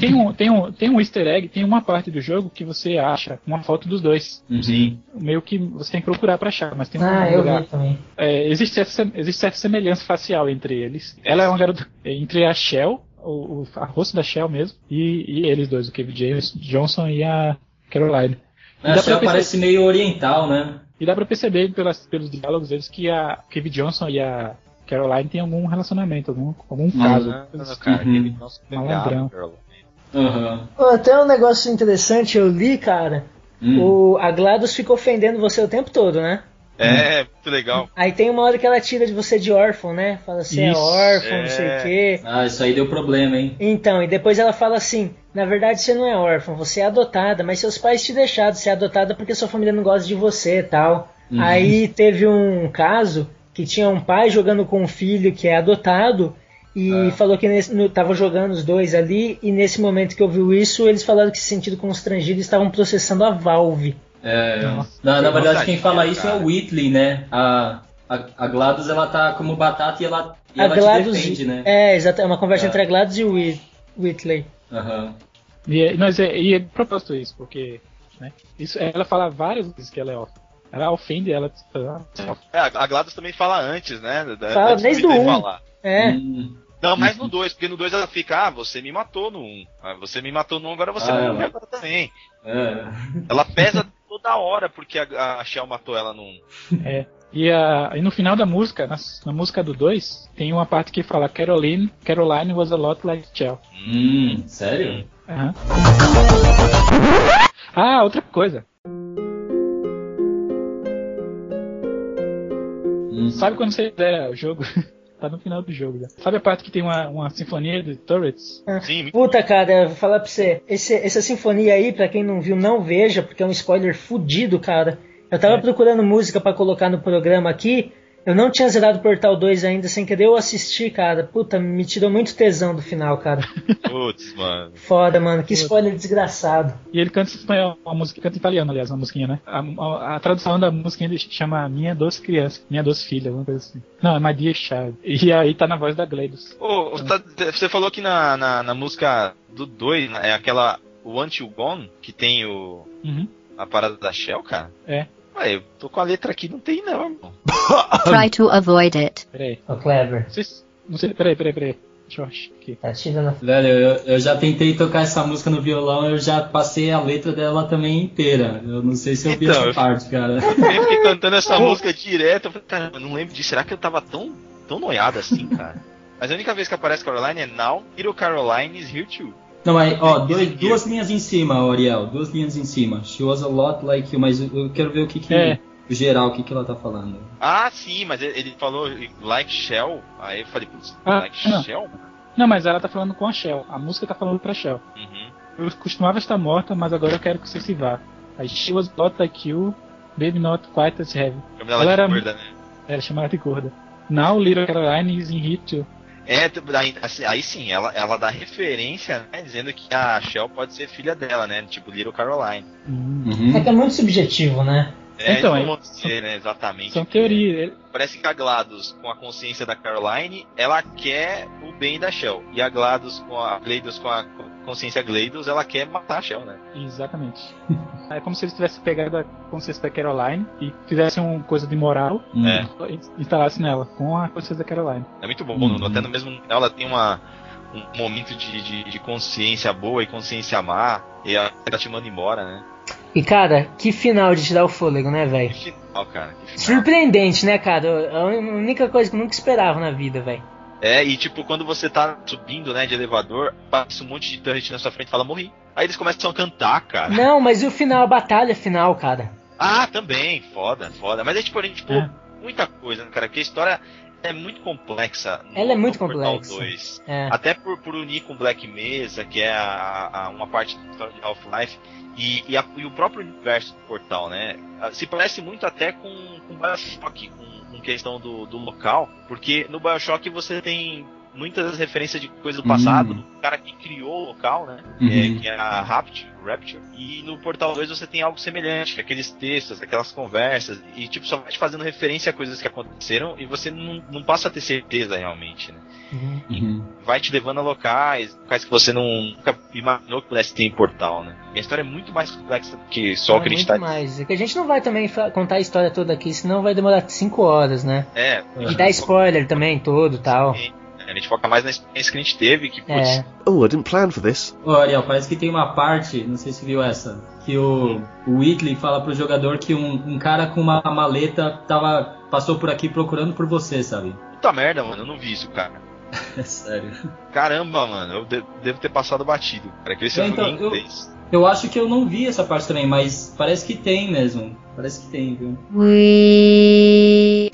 Tem um, tem, um, tem um easter egg, tem uma parte do jogo que você acha uma foto dos dois. Sim. Meio que você tem que procurar pra achar, mas tem um ah, eu lugar. vi também. É, existe, essa, existe certa semelhança facial entre eles. Ela é uma garota. Entre a Shell, o, o a rosto da Shell mesmo, e, e eles dois, o Kevin James Johnson e a Caroline. E A dá, Shell pra parece meio oriental, né? e dá pra perceber pelas, pelos diálogos deles que a Kevin Johnson e a Caroline têm algum relacionamento, algum, algum caso. Assim. cara, Uhum. ele nossa, Ó, Até um negócio interessante, eu li, cara. Hum. O, a GLaDOS fica ofendendo você o tempo todo, né? É, muito legal. Aí tem uma hora que ela tira de você de órfão, né? Fala assim, é Isso, órfão, não sei é. o quê. Ah, isso aí deu problema, hein? Então, e depois ela fala assim: na verdade você não é órfã, você é adotada, mas seus pais te deixaram ser adotada porque sua família não gosta de você e tal. Uhum. Aí teve um caso que tinha um pai jogando com um filho que é adotado e falou que nesse, no, tava jogando os dois ali e nesse momento que ouviu isso eles falaram que se sentiram constrangidos e estavam processando a Valve. É, Nossa. na, na verdade, quem fala isso é o Whitley, né? A, a, a GLaDOS, ela tá como batata e ela, e a ela te GLaDOS, defende, né? é, exato, é uma conversa É. entre a GLaDOS e o Whit- Whitley. Aham. E, é- mas é, e é de propósito isso, porque né, isso, ela fala várias vezes que ela é órfã. Ela ofende ela. É, a a GLaDOS também fala antes, né? da- Fala antes desde o um. falar. É, Hum, Não, mas no 2, porque no 2 ela fica, ah, você me matou no 1. Um. Ah, você me matou no 1, um, agora você Ah, vai ela. agora também. é. Ela pesa toda hora porque a, a Shell matou ela no 1. Um. E, a, e no final da música, na, na música do 2, tem uma parte que fala Caroline, Caroline was a lot like Shell. Hum, sério? Aham. Ah, outra coisa. Hum. Sabe quando você zera o jogo? tá no final do jogo já. Sabe a parte que tem uma, uma sinfonia de turrets? Sim, muito Puta, cara, eu vou falar pra você. Esse- essa sinfonia aí, pra quem não viu, não veja, porque é um spoiler fudido, cara. Eu tava É. procurando música pra colocar no programa aqui. Eu não tinha zerado Portal 2 ainda, sem querer eu assisti, cara. Puta, me tirou muito tesão do final, cara. Putz, mano. Foda, mano. Que spoiler desgraçado. E ele canta em espanhol, uma música, canta em italiano, aliás, uma musiquinha, né? A, a- a tradução da musiquinha ele chama Minha Doce Criança, Minha Doce Filha, alguma coisa assim. Não, é My Dear Child. E aí tá na voz da Gleidos. Ô, você tá- você falou que na, na, na música do 2, é aquela Want You Gone, que tem o, Uhum. a parada da Shell, cara? É. Ué, eu tô com a letra aqui, não tem não, irmão. Try to avoid it. Peraí. Ô, Clever. Vocês, não sei, peraí, peraí, peraí. Deixa eu achar aqui. Tá tirando. Velho, eu, eu já tentei tocar essa música no violão, eu já passei a letra dela também inteira. Eu não sei se eu vi Então, essa parte, cara. Eu fiquei cantando essa música direto, eu falei, cara, eu não lembro disso, será que eu tava tão, tão noiado assim, cara? Mas a única vez que aparece Caroline é Now, Little Caroline is here too. Não, mas, ó, dois- duas linhas em cima, Ariel. Duas linhas em cima. She was a lot like you, mas eu quero ver o que que. É. O geral, o que que ela tá falando. Ah, sim, mas ele falou like Shell, aí eu falei, putz, Ah, like não. Shell? Não, mas ela tá falando com a Shell. A música tá falando pra Shell. Uhum. Eu costumava estar morta, mas agora eu quero que você se vá. Aí she was not like you, baby not quite as heavy. Ela Ela era gorda, né? Ela chamava de gorda. Now little Caroline is in here too. É, aí, assim, aí sim, ela, ela dá referência, né, dizendo que a Shell pode ser filha dela, né? Tipo Little Caroline. Hum. É que é muito subjetivo, né? É, Então, é- não dizer, né, exatamente. São teorias. Parece que a GLaDOS, com a consciência da Caroline, ela quer o bem da Shell. E a GLaDOS, com a GLaDOS, com a consciência GLaDOS, ela quer matar a Shell, né? Exatamente. É como se eles tivessem pegado a consciência da Caroline e fizessem uma coisa de moral Hum. É. e instalassem nela com a consciência da Caroline. É muito bom. Uhum. Até no mesmo final ela tem uma, um momento de, de, de consciência boa e consciência má. E ela tá te manda embora, né? E, cara, que final de tirar o fôlego, né, velho? Que final, cara. Que final. Surpreendente, né, cara? A única coisa que eu nunca esperava na vida, velho. É, e tipo, quando você tá subindo, né, de elevador, passa um monte de turret na sua frente e fala, morri. Aí eles começam a cantar, cara. Não, mas e o final, a batalha final, cara? Ah, também, foda, foda. Mas é tipo, a gente pulou É. muita coisa, né, cara? Porque a história é muito complexa. no- Ela é muito complexa. 2. É. Até por, por unir com Black Mesa, que é a, a- uma parte da história de Half-Life, e, e, e o próprio universo do portal, né? Ah, Se parece muito até com, com Bioshock, com, com questão do, do local, porque no Bioshock você tem muitas referências de coisa do passado, Hum. do cara que criou o local, né? Uhum. É, que é a Rapture, Rapture. E no Portal 2 você tem algo semelhante, que é aqueles textos, aquelas conversas, e tipo, só vai te fazendo referência a coisas que aconteceram e você não, não passa a ter certeza realmente, né? Uhum. Uhum. vai te levando a locais, locais que você não, nunca imaginou que pudesse ter em portal, né? E a história é muito mais complexa do que só É o que a gente muito mais. É que a gente não vai também contar a história toda aqui, senão vai demorar 5 horas, né? É, E dar spoiler também, todo tal. A gente foca mais na experiência que a gente teve, que, putz, É. Oh, I didn't plan for this. Ô, Ariel, parece que tem uma parte, não sei se viu essa, que o, o Whitley fala pro jogador que um, um cara com uma maleta tava, passou por aqui procurando por você, sabe? puta merda, mano, eu não vi isso, cara. É sério. Caramba, mano, eu de- devo ter passado batido, cara, que esse É, eu então, eu- inglês. Eu acho que eu não vi essa parte também, mas parece que tem mesmo. Parece que tem, viu? Você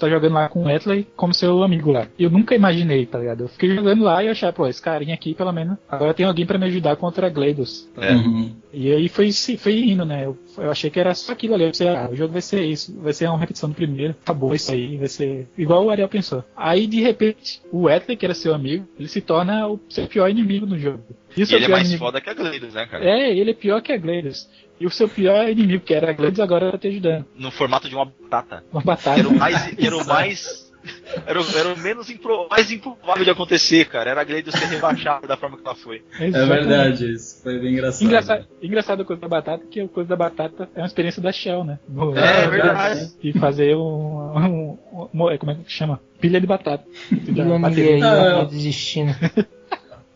tá jogando lá com o Etley como seu amigo lá. Eu nunca imaginei, tá ligado? Eu fiquei jogando lá e eu achei, pô, esse carinha aqui, pelo menos, agora tem alguém pra me ajudar contra a Gleidos. É. Uhum. E aí foi, se- foi indo, né? Eu, eu achei que era só aquilo ali. Eu pensei, ah, o jogo vai ser isso. Vai ser uma repetição do primeiro. Acabou isso aí. Vai ser igual o Ariel pensou. Aí, de repente, o Etley, que era seu amigo, ele se torna o seu pior inimigo no jogo. E o E seu ele é pior mais inimigo... foda que a Gleidos, né, cara? É, ele é pior que a Gleidos. E o seu pior inimigo, que era a Gleidos, agora tá te ajudando. No formato de uma batata. Uma Que batalha. era o mais. era o mais. Era o, era o menos impro- mais improvável de acontecer, cara. Era a Gleidos ser rebaixada da forma que ela foi. É verdade, isso foi bem engraçado. Engraçado, engraçado a coisa da batata, que a coisa da batata é uma experiência da Shell, né? No- É, verdade. E fazer um, um, um- um- Como é que chama? Pilha de batata. Ah, ó, eu- desistindo.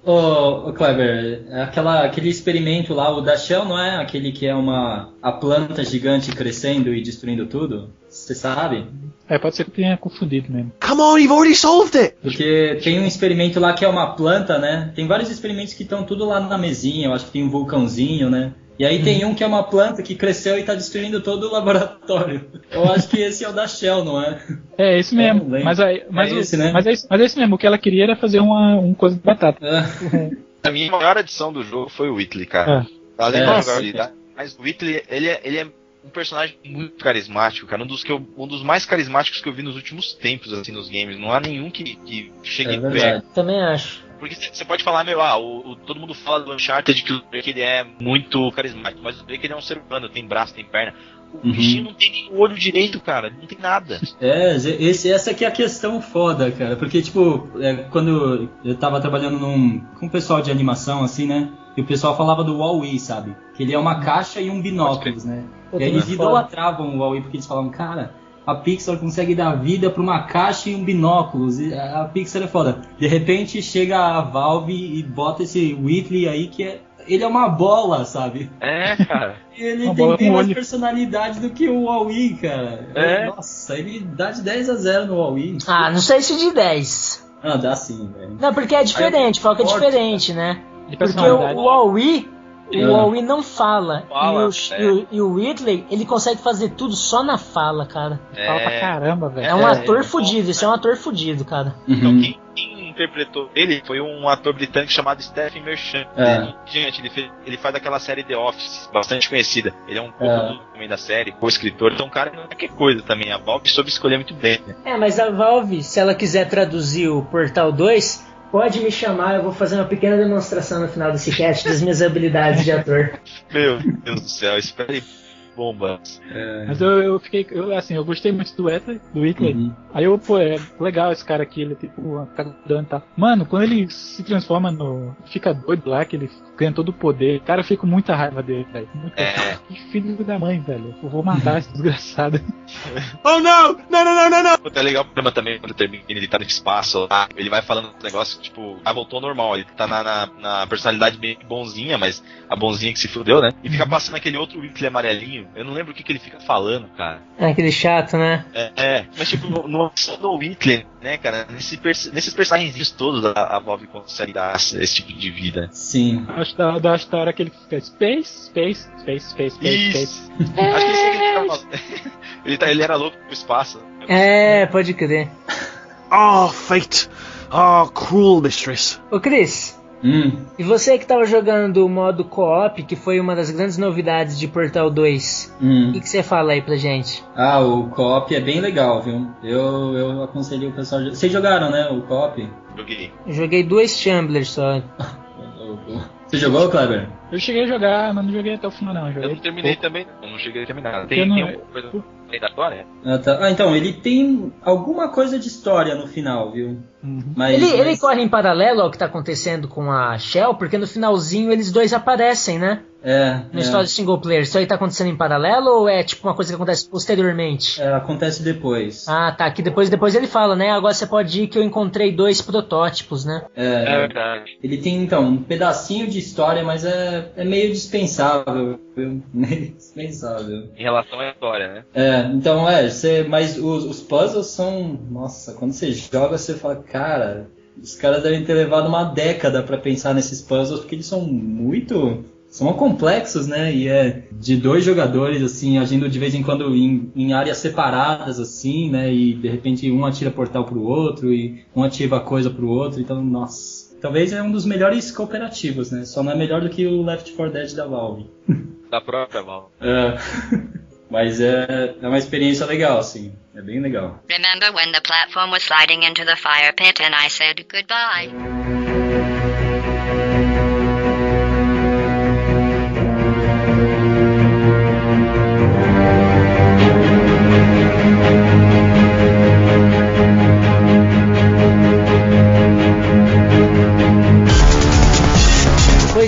Ô, ô Kleber, aquela, aquele experimento lá, o da Shell não é aquele que é uma a planta gigante crescendo e destruindo tudo? Você sabe? É, pode ser que tenha confundido mesmo. Come on, you've already solved it! Porque tem um experimento lá que é uma planta, né? Tem vários experimentos que estão tudo lá na mesinha, eu acho que tem um vulcãozinho, né? E aí tem um que é uma planta que cresceu e tá destruindo todo o laboratório. Eu acho que esse é o da Shell, não é? É, esse não mesmo. Mas, aí, mas, É o- esse, né? mas, é esse, mas é esse mesmo. O que ela queria era fazer uma um coisa de batata. É. A minha maior adição do jogo foi o Whitley, cara. Além É, da jogabilidade. Mas o Whitley, ele é, ele é um personagem muito carismático, cara. Um dos, que eu- um dos mais carismáticos que eu vi nos últimos tempos, assim, nos games. Não há nenhum que, que chegue É perto. Também acho. Porque você pode falar, meu, ah, o, o- todo mundo fala do Uncharted que o Drake ele é muito carismático, mas o Drake ele é um ser humano, tem braço, tem perna. O Uhum. bichinho não tem nem o olho direito, cara, não tem nada. É, esse, essa aqui é a questão foda, cara. Porque, tipo, é, quando eu tava trabalhando num, com o pessoal de animação, assim, né? E o pessoal falava do Huawei, sabe? Que ele é uma caixa e um binóculos, né? Pô, E aí eles foda. idolatravam o Huawei porque eles falavam, cara, a Pixar consegue dar vida pra uma caixa e um binóculos. e A Pixar é foda. De repente chega a Valve e bota esse Whitley aí que é. Ele é uma bola, sabe? É, cara. Ele Uma tem bem mais olho. personalidade do que o Huawei, cara. É. Nossa, ele dá de 10 a 0 no Huawei. Ah, não sei se de 10. Ah, dá sim, velho. Não, porque é diferente, fala que é forte, diferente, né? De Porque o, personalidade. O Huawei, o É. Huawei não fala. Fala, e, o, é. e, o, e o Whitley, ele consegue fazer tudo só na fala, cara. Fala pra caramba, velho. É, um É, ator é, fudido, esse é um ator fudido, cara. Então Uhum. quem, quem interpretou ele foi um ator britânico chamado Stephen Merchant. É. Ele, gente, ele, fez- ele faz aquela série The Office, bastante conhecida. Ele é um É. co-produtor também da série, co-escritor, então o cara não é qualquer coisa também. A Valve soube escolher muito bem, né? É, mas a Valve, se ela quiser traduzir o Portal 2, pode me chamar, eu vou fazer uma pequena demonstração no final desse cast das minhas habilidades de ator. Meu Deus do céu, espere bombas. É. Mas eu, eu fiquei, eu, assim, eu gostei muito do Whitley, do Whitley. Uhum. Aí eu, pô, é legal esse cara aqui, ele tipo, tá dando e tal. Mano, quando ele se transforma no. fica doido lá, que ele ganha todo o poder, cara, eu fico com muita raiva dele, velho. É. Que filho da mãe, velho. Eu vou matar esse desgraçado. Oh no! No, no, no, no, no! Puta, É legal o programa também quando termina, ele tá no espaço lá, ele vai falando um negócio, tipo, ah, voltou ao normal, ele tá na, na, na personalidade bem bonzinha, mas a bonzinha que se fudeu, né? E fica passando aquele outro Whitley amarelinho, eu não lembro o que, que ele fica falando, cara. É aquele chato, né? É, é, mas tipo, no, no, só no Whitley, né, cara, nesse nesses personagens todos a, a Valve consegue dar esse, esse tipo de vida. Sim. Acho da, da hora que ele fica Space, Space, Space, Space, Space, Space. Isso! Acho que esse é que ele ficava falando. ele, tá, ele era louco pro espaço. É, pode crer. Oh, fate! Oh, cruel mistress. Ô Cris, Hum. e você que tava jogando o modo co-op, que foi uma das grandes novidades de Portal 2, o Hum. que, que você fala aí pra gente? Ah, o co-op é bem legal, viu? Eu, eu aconselho o pessoal. a- Vocês jogaram, né? O co-op? Joguei. Eu joguei dois Chamblers só. Você jogou, Kleber? Eu cheguei a jogar, mas não joguei até o final não. Eu Joguei não terminei pouco. também, eu não cheguei a terminar. Eu Tem, não- tem alguma coisa da história? Ah, tá. Ah, então, ele tem alguma coisa de história no final, viu? Uhum. Mas, Ele, ele mas- corre em paralelo ao que tá acontecendo com a Shell, porque no finalzinho eles dois aparecem, né? É, Na é, história de single player. Isso aí tá acontecendo em paralelo ou é tipo uma coisa que acontece posteriormente? é, acontece depois. Ah, tá. Que depois, depois ele fala, né? Agora você pode ir que eu encontrei dois protótipos, né? É, verdade. ele tem, então, um pedacinho de história, mas é, é meio dispensável, viu? Meio dispensável. Em relação à história, né? É, então é, você, mas os, os puzzles são. Nossa, quando você joga, você fala, cara, os caras devem ter levado uma década pra pensar nesses puzzles, porque eles são muito são complexos, né? E é de dois jogadores, assim, agindo de vez em quando em, em áreas separadas, assim, né? E de repente um atira portal pro outro e um ativa coisa pro outro. Então, nossa. Talvez é um dos melhores cooperativos, né? Só não é melhor do que o Left 4 Dead da Valve. Da própria Valve. É. Mas é, é uma experiência legal, assim. É bem legal. Remember when the platform was sliding into the fire pit and I said goodbye?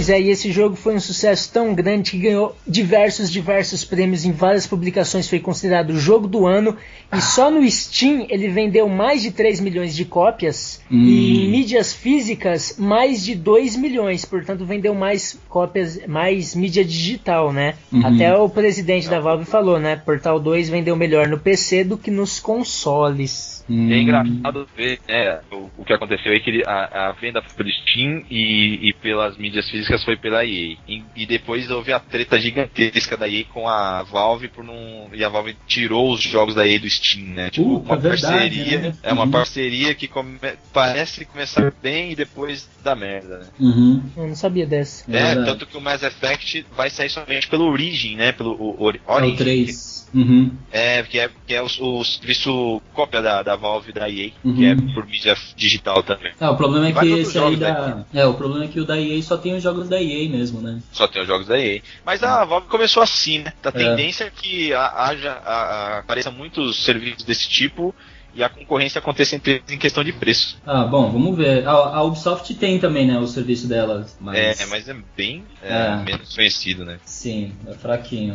Pois é, e esse jogo foi um sucesso tão grande que ganhou diversos, diversos prêmios em várias publicações, foi considerado o jogo do ano, e só no Steam ele vendeu mais de 3 milhões de cópias, Hum. e em mídias físicas mais de 2 milhões, portanto vendeu mais cópias, mais mídia digital, né? Uhum. Até o presidente da Valve falou, né? Portal 2 vendeu melhor no PC do que nos consoles. Hum. É engraçado ver né, o, o que aconteceu aí, que ele- a, a venda pelo Steam e, e pelas mídias físicas foi pela EA. E, e depois houve a treta gigantesca da EA com a Valve por não. E a Valve tirou os jogos da EA do Steam, né? Tipo, uma verdade, parceria. né? É uma Uhum. parceria que come- parece começar bem e depois dá merda, né? Uhum. Eu não sabia dessa. É verdade. tanto que o Mass Effect vai sair somente pelo Origin, né? Pelo o, Ori- É o Origin. 3. Uhum. É, que é, que é o, o serviço cópia da, da Valve da EA, Uhum. que é por mídia digital também. Ah, o problema é que esse aí da. É, o problema é que o da EA só tem os jogos da EA mesmo, né? Só tem os jogos da EA. Mas a Valve começou assim, né? A É. tendência é que a- haja, a- a- apareça muitos serviços desse tipo e a concorrência aconteça entre eles em questão de preço. Ah, bom, vamos ver. A, a Ubisoft tem também, né, o serviço dela. Mas... É, mas é bem é, É. menos conhecido, né? Sim, é fraquinho.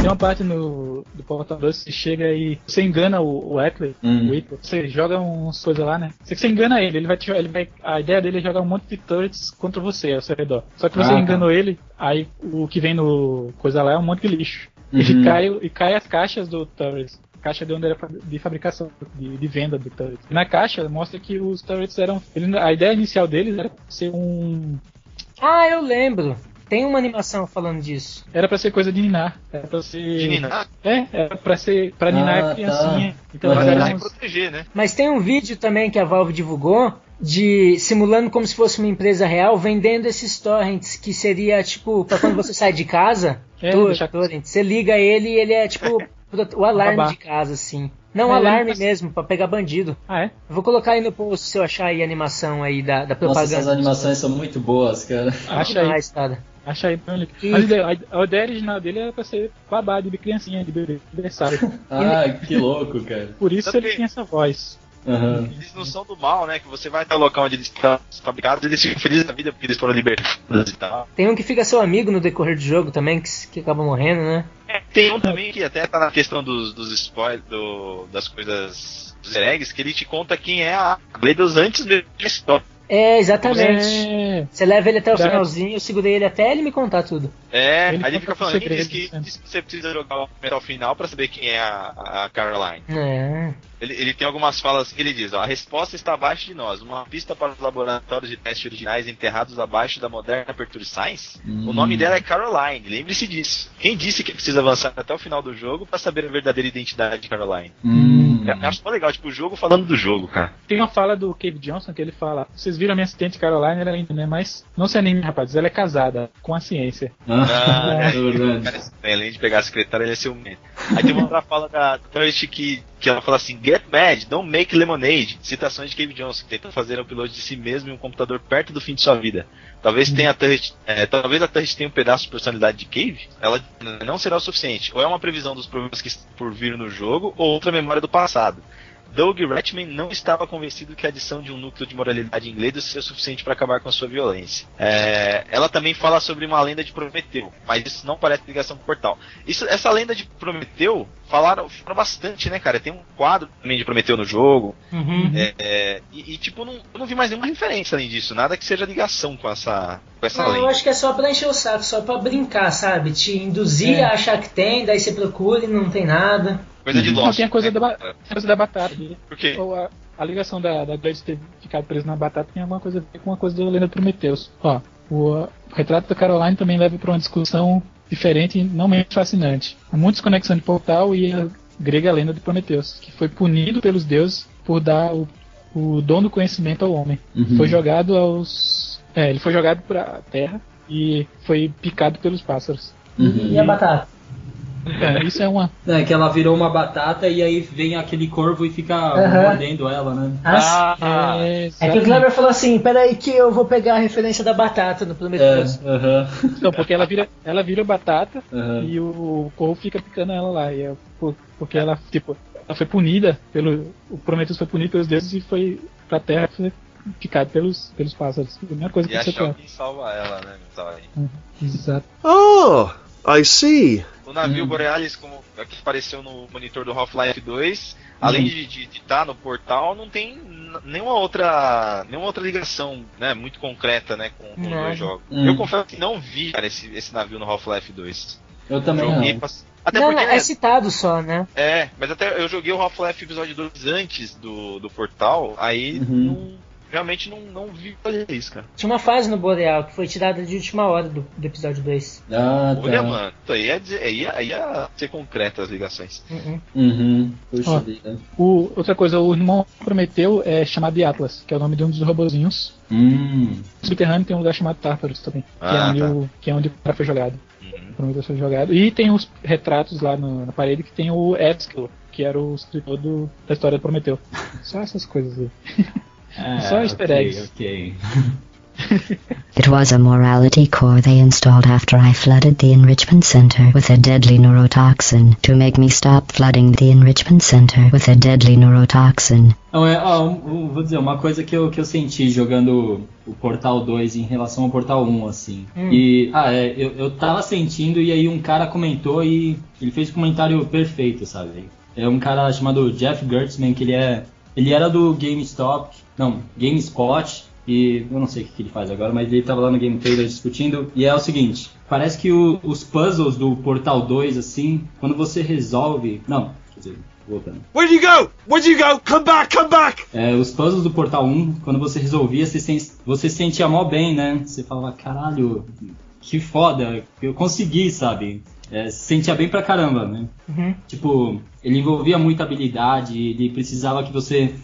Tem uma parte no, do Portal 2 que chega e você engana o, o Eckler, Hum. o Whipple, você joga uns coisas lá, né? Você, você engana ele, ele vai, te, ele vai. A ideia dele é jogar um monte de turrets contra você ao seu redor. Só que você Ah, tá. enganou ele, aí o que vem no coisa lá é um monte de lixo. Uhum. E, cai, e cai as caixas do turret. Caixa de onde era de fabricação, de, de venda do turret. E na caixa mostra que os turrets eram. ele- a ideia inicial deles era ser um. Ah, eu lembro. Tem uma animação falando disso. Era pra ser coisa de ninar. Era pra ser. De ninar? É, era pra ser. pra ninar Ah, a tá. criancinha. Então Mas era uns- proteger, né? Mas tem um vídeo também que a Valve divulgou de simulando como se fosse uma empresa real vendendo esses torrents que seria tipo pra quando você sai de casa, É, tor- deixa- torrent, você liga ele e ele é tipo o alarme Babá. de casa assim. Não, É, alarme mesmo pra pegar bandido. Ah, é? Eu vou colocar aí no post se eu achar aí a animação aí da, da Nossa, propaganda. essas animações são muito boas, cara. Acha aí. Cara. Acha aí pra ele. E- Mas a ideia- a ideia original dele era pra ser babá de criancinha, de bebê, aniversário. Ah, que louco, cara. Por isso Também. ele tinha essa voz. Aham. Eles não são do mal, né? Que você vai até o local onde eles estão fabricados eles ficam felizes da vida porque eles foram libertados e tal. Tem um que fica seu amigo no decorrer do jogo também, que, que acaba morrendo, né? Tem um também que até tá na questão dos, dos spoilers, do, das coisas dos eggs, que ele te conta quem é a Gledos antes mesmo da história. É, exatamente. É, Você leva ele até o Verdade. finalzinho, eu segurei ele até ele me contar tudo. É, Ele aí ele fica os falando, ele diz que, diz que você precisa jogar o o final pra saber quem é a, a Caroline. É. Ele, ele tem algumas falas que ele diz, ó, a resposta está abaixo de nós, uma pista para os laboratórios de teste originais enterrados abaixo da moderna Aperture Science. O Hum. nome dela é Caroline, lembre-se disso. Quem disse que precisa avançar até o final do jogo pra saber a verdadeira identidade de Caroline? Hum. Eu acho tão legal, tipo, o jogo falando do jogo, cara. tem uma fala do Cave Johnson que ele fala: Vocês viram a minha assistente Caroline, ela ainda, né? Mas não se anime, rapaz, ela é casada com a ciência. Ah, é verdade. Cara, bem, além de pegar a secretária, ele é ciumento. Aí tem uma outra fala da Turret que, que ela fala assim: Get mad, don't make lemonade. Citações de Cave Johnson, que tenta fazer um piloto de si mesmo em um computador perto do fim de sua vida. Talvez tenha a Turret, é, talvez a Turret tenha um pedaço de personalidade de Cave. Ela não será o suficiente. Ou é uma previsão dos problemas que estão por vir no jogo, ou outra memória do passado. Doug Ratchman não estava convencido que a adição de um núcleo de moralidade inglês seria suficiente para acabar com a sua violência. É, ela também fala sobre uma lenda de Prometeu, mas isso não parece ligação com o portal. Isso, essa lenda de Prometeu falaram, falaram bastante, né, cara? Tem um quadro também de Prometeu no jogo. Uhum. é, é, e, e, tipo, não, eu não vi mais nenhuma referência além disso, nada que seja ligação com essa, com essa Não, eu lenda. acho que é só pra encher o saco, só pra brincar, sabe? Te induzir É. a achar que tem, daí você procura e não tem nada. Coisa de Não, Lost. tem a coisa né? da, ba- tem a coisa da batata. Por quê? Ou a- a ligação da, da Glade ter ficado presa na batata tem alguma coisa a ver com uma coisa da lenda de Prometheus. Ó, o, o retrato da Caroline também leva para uma discussão diferente e não menos fascinante. Há muitas conexões de portal e a grega lenda de Prometheus, que foi punido pelos deuses por dar o, o dom do conhecimento ao homem. Uhum. Foi jogado aos. É, ele foi jogado para a terra e foi picado pelos pássaros. Uhum. E a batata? É, isso é uma. É, que ela virou uma batata e aí vem aquele corvo e fica mordendo ela, né? Ah, é, é que o. Kleber falou assim, peraí que eu vou pegar a referência da batata no É, Prometheus. aham. Não, porque ela vira, ela vira batata e o corvo fica picando ela lá. E é por- porque ela, tipo, ela foi punida pelo. O Prometheus foi punido pelos deuses e foi pra terra foi picado pelos, pelos pássaros. A mesma coisa E que você alguém salva ela, né? Aí. Exato. Oh, I see. O navio Hum. Borealis, como que apareceu no monitor do Half-Life 2, além Uhum. de estar no portal, não tem nenhuma outra, nenhuma outra ligação né, muito concreta né, com, com os Não. dois jogos. Hum. Eu confesso que não vi cara, esse, esse navio no Half-Life 2. Eu também Joguei, não. pass- Até não, porque é citado só, né? É, mas até eu joguei o Half-Life episódio 2 antes do, do portal, aí Uhum. não- realmente não, não vi fazer isso, cara. Tinha uma fase no Boreal que foi tirada de última hora do, do episódio 2. Ah, tá. Olha, mano, isso aí ia, dizer- aí ia, aí ia ser concreto as ligações. Uhum. Uhum. Puxa Ó. vida. O, outra coisa, o irmão Prometeu é chamado de Atlas, que é o nome de um dos robozinhos. Hum. No subterrâneo tem um lugar chamado Tartarus também, que, é Ah, onde tá. o, que é onde o cara foi jogado. Uhum. O Prometheus foi jogado. E tem os retratos lá no- na parede que tem o Edskill, que era o escritor do- da história do Prometeu. Só essas coisas aí. Ah, Só easter ok, eggs. Ok. It was a morality core they installed after I flooded the enrichment center with a deadly neurotoxin to make me stop flooding the enrichment center with a deadly neurotoxin. Não, é, ó, um- um- vou dizer, uma coisa que eu, que eu senti jogando o Portal 2 em relação ao Portal 1, assim. Hum. E, ah, é, eu, eu tava sentindo e aí um cara comentou e ele fez um comentário perfeito, sabe? É um cara chamado Jeff Gertzman, que ele é. Ele era do GameStop, não, GameSpot, e eu não sei o que, ele faz agora, mas ele tava lá no Game Trailer discutindo, e é o seguinte, parece que o- os puzzles do Portal 2, assim, quando você resolve. Não, quer dizer, voltando. Where'd you go? Where'd you go? Come back, come back! É, os puzzles do Portal 1, quando você resolvia, você, sen- você se sentia mó bem, né? Você falava, caralho, que foda, eu consegui, sabe? É, se sentia bem pra caramba, né? Uhum. Tipo, ele envolvia muita habilidade, ele precisava que você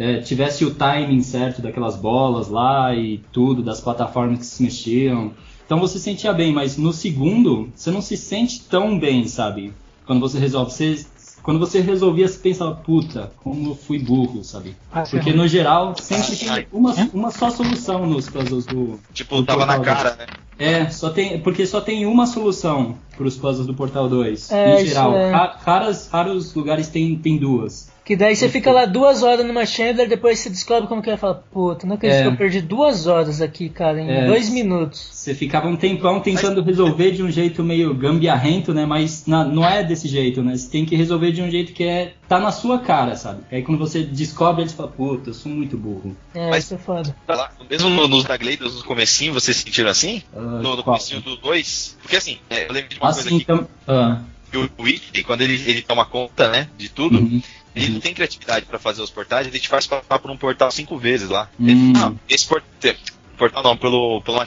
é, tivesse o timing certo daquelas bolas lá e tudo, das plataformas que se mexiam. Então você se sentia bem, mas no segundo, você não se sente tão bem, sabe? Quando você resolve. Você, quando você resolvia, você pensava, puta, como eu fui burro, sabe? Ah, Porque no geral, sempre tem uma, uma só solução nos puzzles do. Tipo, do tava na cara, né? É, só tem, porque só tem uma solução pros puzzles do Portal 2. É, em geral. é. Ra- raras, raros lugares tem, tem duas. Que daí você fica lá duas horas numa chamber, depois você descobre como que é e fala, puta, não acredito É. que eu perdi duas horas aqui, cara, em É. dois minutos. Você ficava um tempão tentando resolver de um jeito meio gambiarrento, né? Mas na- não é desse jeito, né? Você tem que resolver de um jeito que é tá na sua cara, sabe? Aí quando você descobre, eles falam, puta, eu sou muito burro. É, Mas- isso é foda. Tá lá, Mesmo no- nos da Gleidos, no comecinho, vocês sentiram assim? Ah, No, no comecinho do 2? Porque assim, é, eu lembro de uma coisa Assim, aqui, então. Ah, que o Witch, quando ele, ele toma conta, né, de tudo, uhum. Ele não tem criatividade pra fazer os portais, ele te faz passar por um portal cinco vezes lá. Hum. Ele fala, não, esse portal, portal não, pelo, pelo. Fala,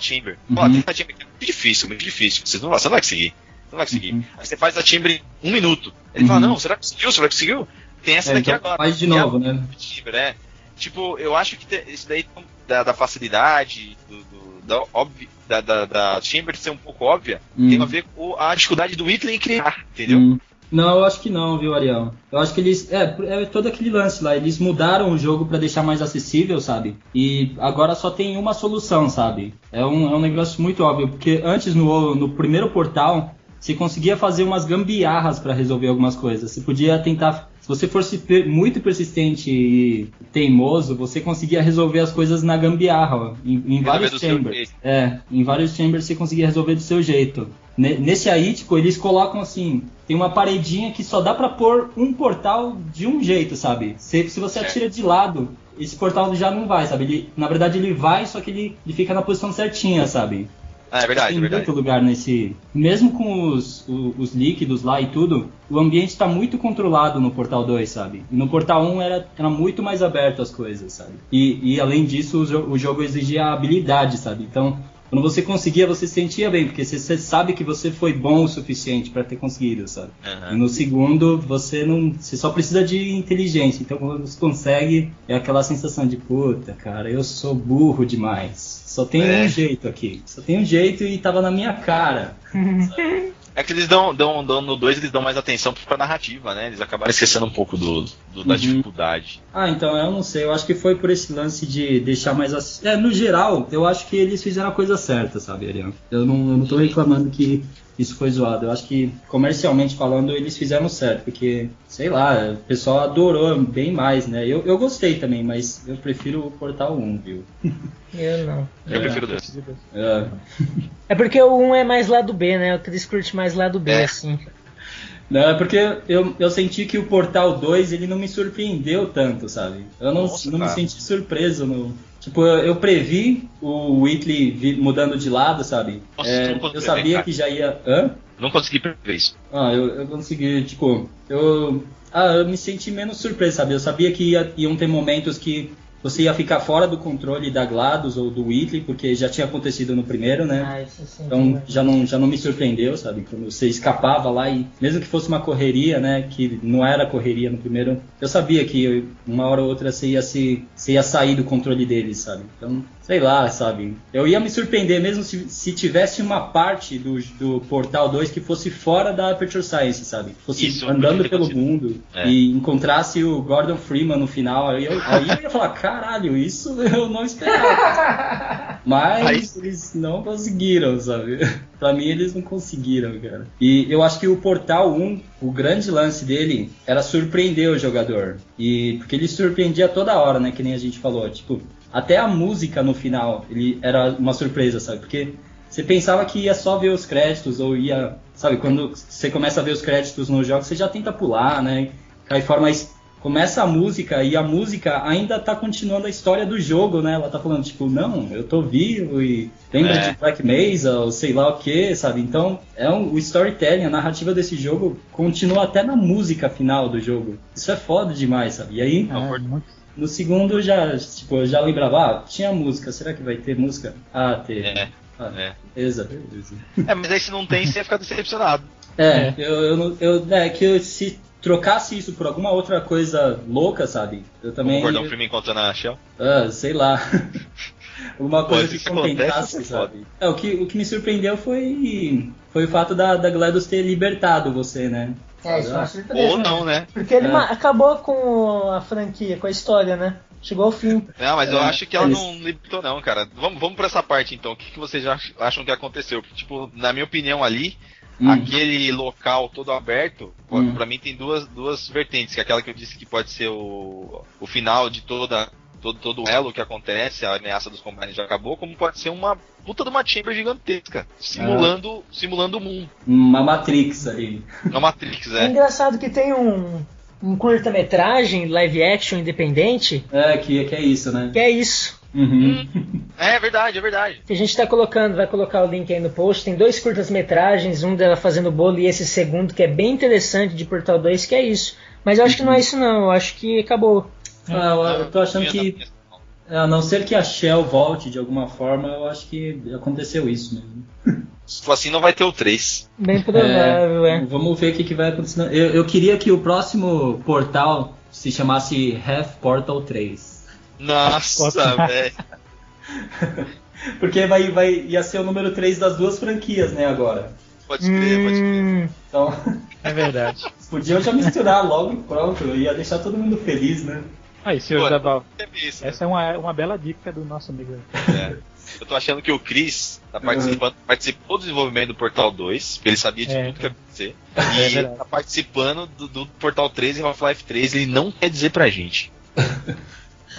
Uhum. tem uma chamber que é muito difícil, muito difícil, vocês não, você não vai conseguir. Você não vai conseguir. Uhum. Aí você faz a chamber em um minuto. Ele fala, Uhum. não, será que conseguiu? Será que conseguiu? Tem essa É, daqui então agora. faz de a- novo, né? Timber, é. Tipo, eu acho que te- isso daí da, da facilidade, do, do- da, óbvi- da, da, da Chamber ser um pouco óbvia, tem a ver com a dificuldade do Whitley em criar, entendeu? Não, eu acho que não, viu, Ariel? Eu acho que eles. É, é todo aquele lance lá. Eles mudaram o jogo pra deixar mais acessível, sabe? E agora só tem uma solução, sabe? É um, é um negócio muito óbvio. Porque antes, no, no primeiro portal, você conseguia fazer umas gambiarras pra resolver algumas coisas. Você podia tentar. Se você fosse muito persistente e teimoso, você conseguia resolver as coisas na gambiarra, ó, em, em vários chambers. É, em vários chambers você conseguia resolver do seu jeito. Ne- Nesse aí, tipo, eles colocam assim, tem uma paredinha que só dá pra pôr um portal de um jeito, sabe? Se, se você atira de lado, esse portal já não vai, sabe? Ele, na verdade ele vai, só que ele, ele fica na posição certinha, sabe? Ah, é verdade, tem é verdade. muito lugar nesse. Mesmo com os, o- os, líquidos lá e tudo, o ambiente tá muito controlado no Portal 2, sabe? E no Portal 1 era, era muito mais aberto as coisas, sabe? E, e além disso, o, o jogo exigia habilidade, sabe? Então, quando você conseguia, você se sentia bem, porque você, você sabe que você foi bom o suficiente pra ter conseguido, sabe? E Aham. no segundo, você não. Você só precisa de inteligência. Então quando você consegue, é aquela sensação de puta, cara, eu sou burro demais. Só tem É. um jeito aqui. Só tem um jeito e tava na minha cara. É que eles dão, dão, dão no 2 eles dão mais atenção pra narrativa, né? Eles acabaram esquecendo um pouco do, do- da Uhum. dificuldade. Ah, então eu não sei. Eu acho que foi por esse lance de deixar mais. ass- É, no geral, eu acho que eles fizeram a coisa certa, sabe, Ariel? Eu não, eu não tô reclamando que isso foi zoado. Eu acho que, comercialmente falando, eles fizeram certo. Porque, sei lá, o pessoal adorou bem mais, né? Eu, eu gostei também, mas eu prefiro o Portal 1, viu? Eu não. Eu É. prefiro dois. É. É porque o 1 é mais lado B, né? O Chris curte mais lado B, É. assim. Não, é porque eu, eu senti que o Portal 2 ele não me surpreendeu tanto, sabe? Eu não, Nossa, não me senti surpreso no. Tipo, eu, previ o Whitley mudando de lado, sabe? Nossa, É, eu sabia prever, que já ia. Hã? Não consegui prever isso. Ah, eu, eu consegui, tipo, eu. Ah, eu me senti menos surpreso, sabe? Eu sabia que ia, iam ter momentos que você ia ficar fora do controle da GLaDOS ou do Whitley, porque já tinha acontecido no primeiro, né? Ah, isso sim. Então já não, já não me surpreendeu, sabe? Quando você escapava lá e mesmo que fosse uma correria, né? Que não era correria no primeiro, eu sabia que uma hora ou outra você ia se você ia sair do controle deles, sabe? Então, sei lá, sabe? Eu ia me surpreender mesmo se, se tivesse uma parte do, do Portal 2 que fosse fora da Aperture Science, sabe? Fosse Isso andando pelo acontecido. mundo É. e encontrasse o Gordon Freeman no final, aí eu, aí eu ia falar, caralho, isso eu não esperava. Mas Aí- eles não conseguiram, sabe? pra mim eles não conseguiram, cara. E eu acho que o Portal 1, o grande lance dele era surpreender o jogador. E porque ele surpreendia toda hora, né, que nem a gente falou, tipo, até a música no final, ele era uma surpresa, sabe? Porque você pensava que ia só ver os créditos ou ia, sabe, quando você começa a ver os créditos no jogo, você já tenta pular, né? Cai fora, mas começa a música e a música ainda tá continuando a história do jogo, né? Ela tá falando, tipo, não, eu tô vivo e lembra É. de Black Mesa ou sei lá o que, sabe? Então, é um, o storytelling, a narrativa desse jogo continua até na música final do jogo. Isso é foda demais, sabe? E aí, É, muito no segundo, eu já, tipo, eu já lembrava, ah, tinha música, será que vai ter música? Ah, teve. É, Ah, é. beleza, beleza. É, mas aí se não tem, você ia ficar decepcionado. É, eu, eu, não- eu, é que eu, se trocasse isso por alguma outra coisa louca, sabe? Eu Como também. o Gordon Freeman encontrando a Shell. Ah, sei lá. Alguma coisa que acontece, contentasse, é sabe? É, o que, o que me surpreendeu foi, foi o fato da, da GLaDOS ter libertado você, né? É, isso é uma Ah, surpresa. Ou né? não, né? Porque ele É. acabou com a franquia, com a história, né? Chegou ao fim. Não, mas eu É, acho que ela eles- não libertou, não, cara. Vamos, vamos pra essa parte então. O que, que vocês ach- acham que aconteceu? Porque, tipo, na minha opinião ali, Hum. aquele local todo aberto, Hum. pra mim tem duas, duas vertentes, que é aquela que eu disse que pode ser o, o final de toda. Todo, todo o elo que acontece, a ameaça dos combates já acabou, como pode ser uma puta de uma chamber gigantesca, simulando, simulando o mundo. Uma Matrix ali. Na Matrix, É é. engraçado que tem um, um curta-metragem live action independente É, que, que é isso, né? que é isso. Uhum. É verdade, é verdade. Que a gente tá colocando, vai colocar o link aí no post. Tem dois curtas-metragens, um dela fazendo bolo e esse segundo que é bem interessante de Portal 2, que é isso. Mas eu acho que não é isso não, eu acho que acabou. Ah, eu, eu tô achando que, a não ser que a Shell volte de alguma forma, eu acho que aconteceu isso mesmo. Se for assim, não vai ter o 3. Bem provável, é. Vamos ver o que, que vai acontecer. Eu, eu queria que o próximo portal se chamasse Half Portal 3. Nossa, velho. Porque vai, vai, ia ser o número 3 das duas franquias, né, agora. Pode crer, pode crer. Hum, Então, É verdade. podiam já misturar logo e pronto. Ia deixar todo mundo feliz, né? Aí, senhor Pô, da Val, É isso, né? essa é uma, uma bela dica do nosso amigo. É. Eu tô achando que o Chris tá participando, participou do desenvolvimento do Portal 2, porque ele sabia de É, tudo que ia acontecer. É e ele verdade. tá participando do, do Portal 3 e Half-Life 3, ele não quer dizer pra gente.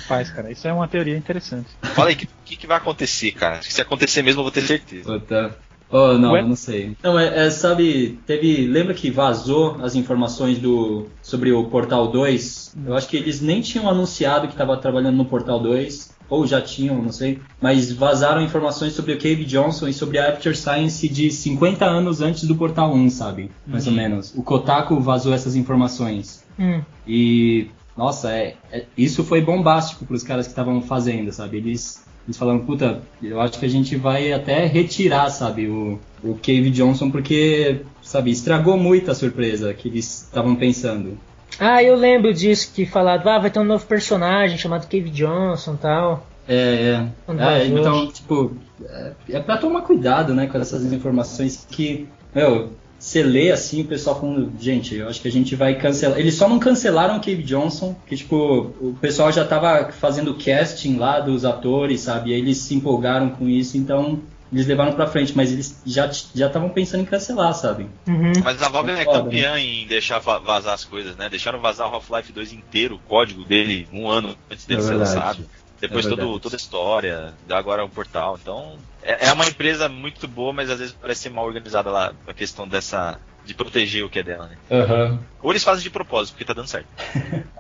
Faz, cara. Isso é uma teoria interessante. Fala aí, o que, que, que vai acontecer, cara? Se acontecer mesmo, eu vou ter certeza. Puta. Oh, não, não sei. Não, é, é, sabe, teve. Lembra que vazou as informações do sobre o Portal 2? Eu acho que eles nem tinham anunciado que estava trabalhando no Portal 2. Ou já tinham, não sei. Mas vazaram informações sobre o Cave Johnson e sobre a After Science de 50 anos antes do Portal 1, sabe? Mais ou menos. O Kotaku vazou essas informações. Hum. E, nossa, é, é- isso foi bombástico para os caras que estavam fazendo, sabe? Eles, eles falaram, puta, eu acho que a gente vai até retirar, sabe, o, o Cave Johnson, porque, sabe, estragou muito a surpresa que eles estavam pensando. Ah, eu lembro disso que falaram, ah, vai ter um novo personagem chamado Cave Johnson e tal. É, é. É, então, tipo, é, é pra tomar cuidado, né, com essas informações que, meu, você lê assim, o pessoal falando, gente, eu acho que a gente vai cancelar. Eles só não cancelaram o Cave Johnson, que, tipo, o pessoal já tava fazendo casting lá dos atores, sabe? E aí eles se empolgaram com isso, então eles levaram pra frente, mas eles já já estavam pensando em cancelar, sabe? Uhum. Mas a Valve é Foda, campeã em deixar va- vazar as coisas, né? Deixaram vazar o Half-Life 2 inteiro, o código dele, um ano antes dele É ser lançado. Depois É todo, toda a história, agora o portal. Então, é, é uma empresa muito boa, mas às vezes parece ser mal organizada lá, a questão dessa. de proteger o que é dela, né? Aham. Ou eles fazem de propósito, porque tá dando certo.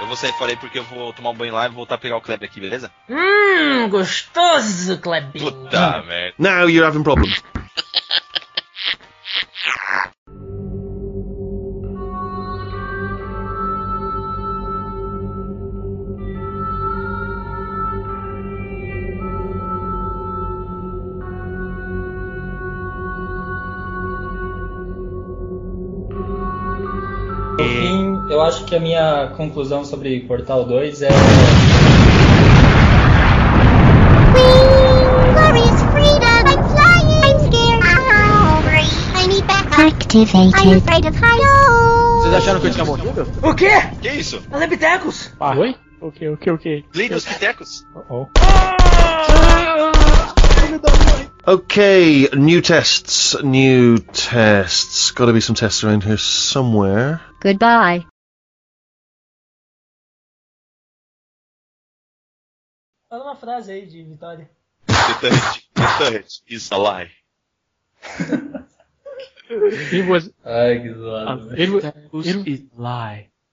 eu vou sair fora aí porque eu vou tomar um banho lá e voltar a pegar o Kleber aqui, beleza? Hum, gostoso, Clebinho. Puta merda. Now you're having problems. acho que a minha conclusão sobre Portal 2 é. Vocês acharam que eu tinha morrido? O quê? Que isso? Alebitecos? Oi? O que, o que, o que? Lei dos Pitecos? Oh, Okay, new tests, new tests. Gotta be some tests around here somewhere. Goodbye. Frase aí de Vitória. Turret is a lie. it was, Ai, que zoado. it was, Pitecos it- e lie.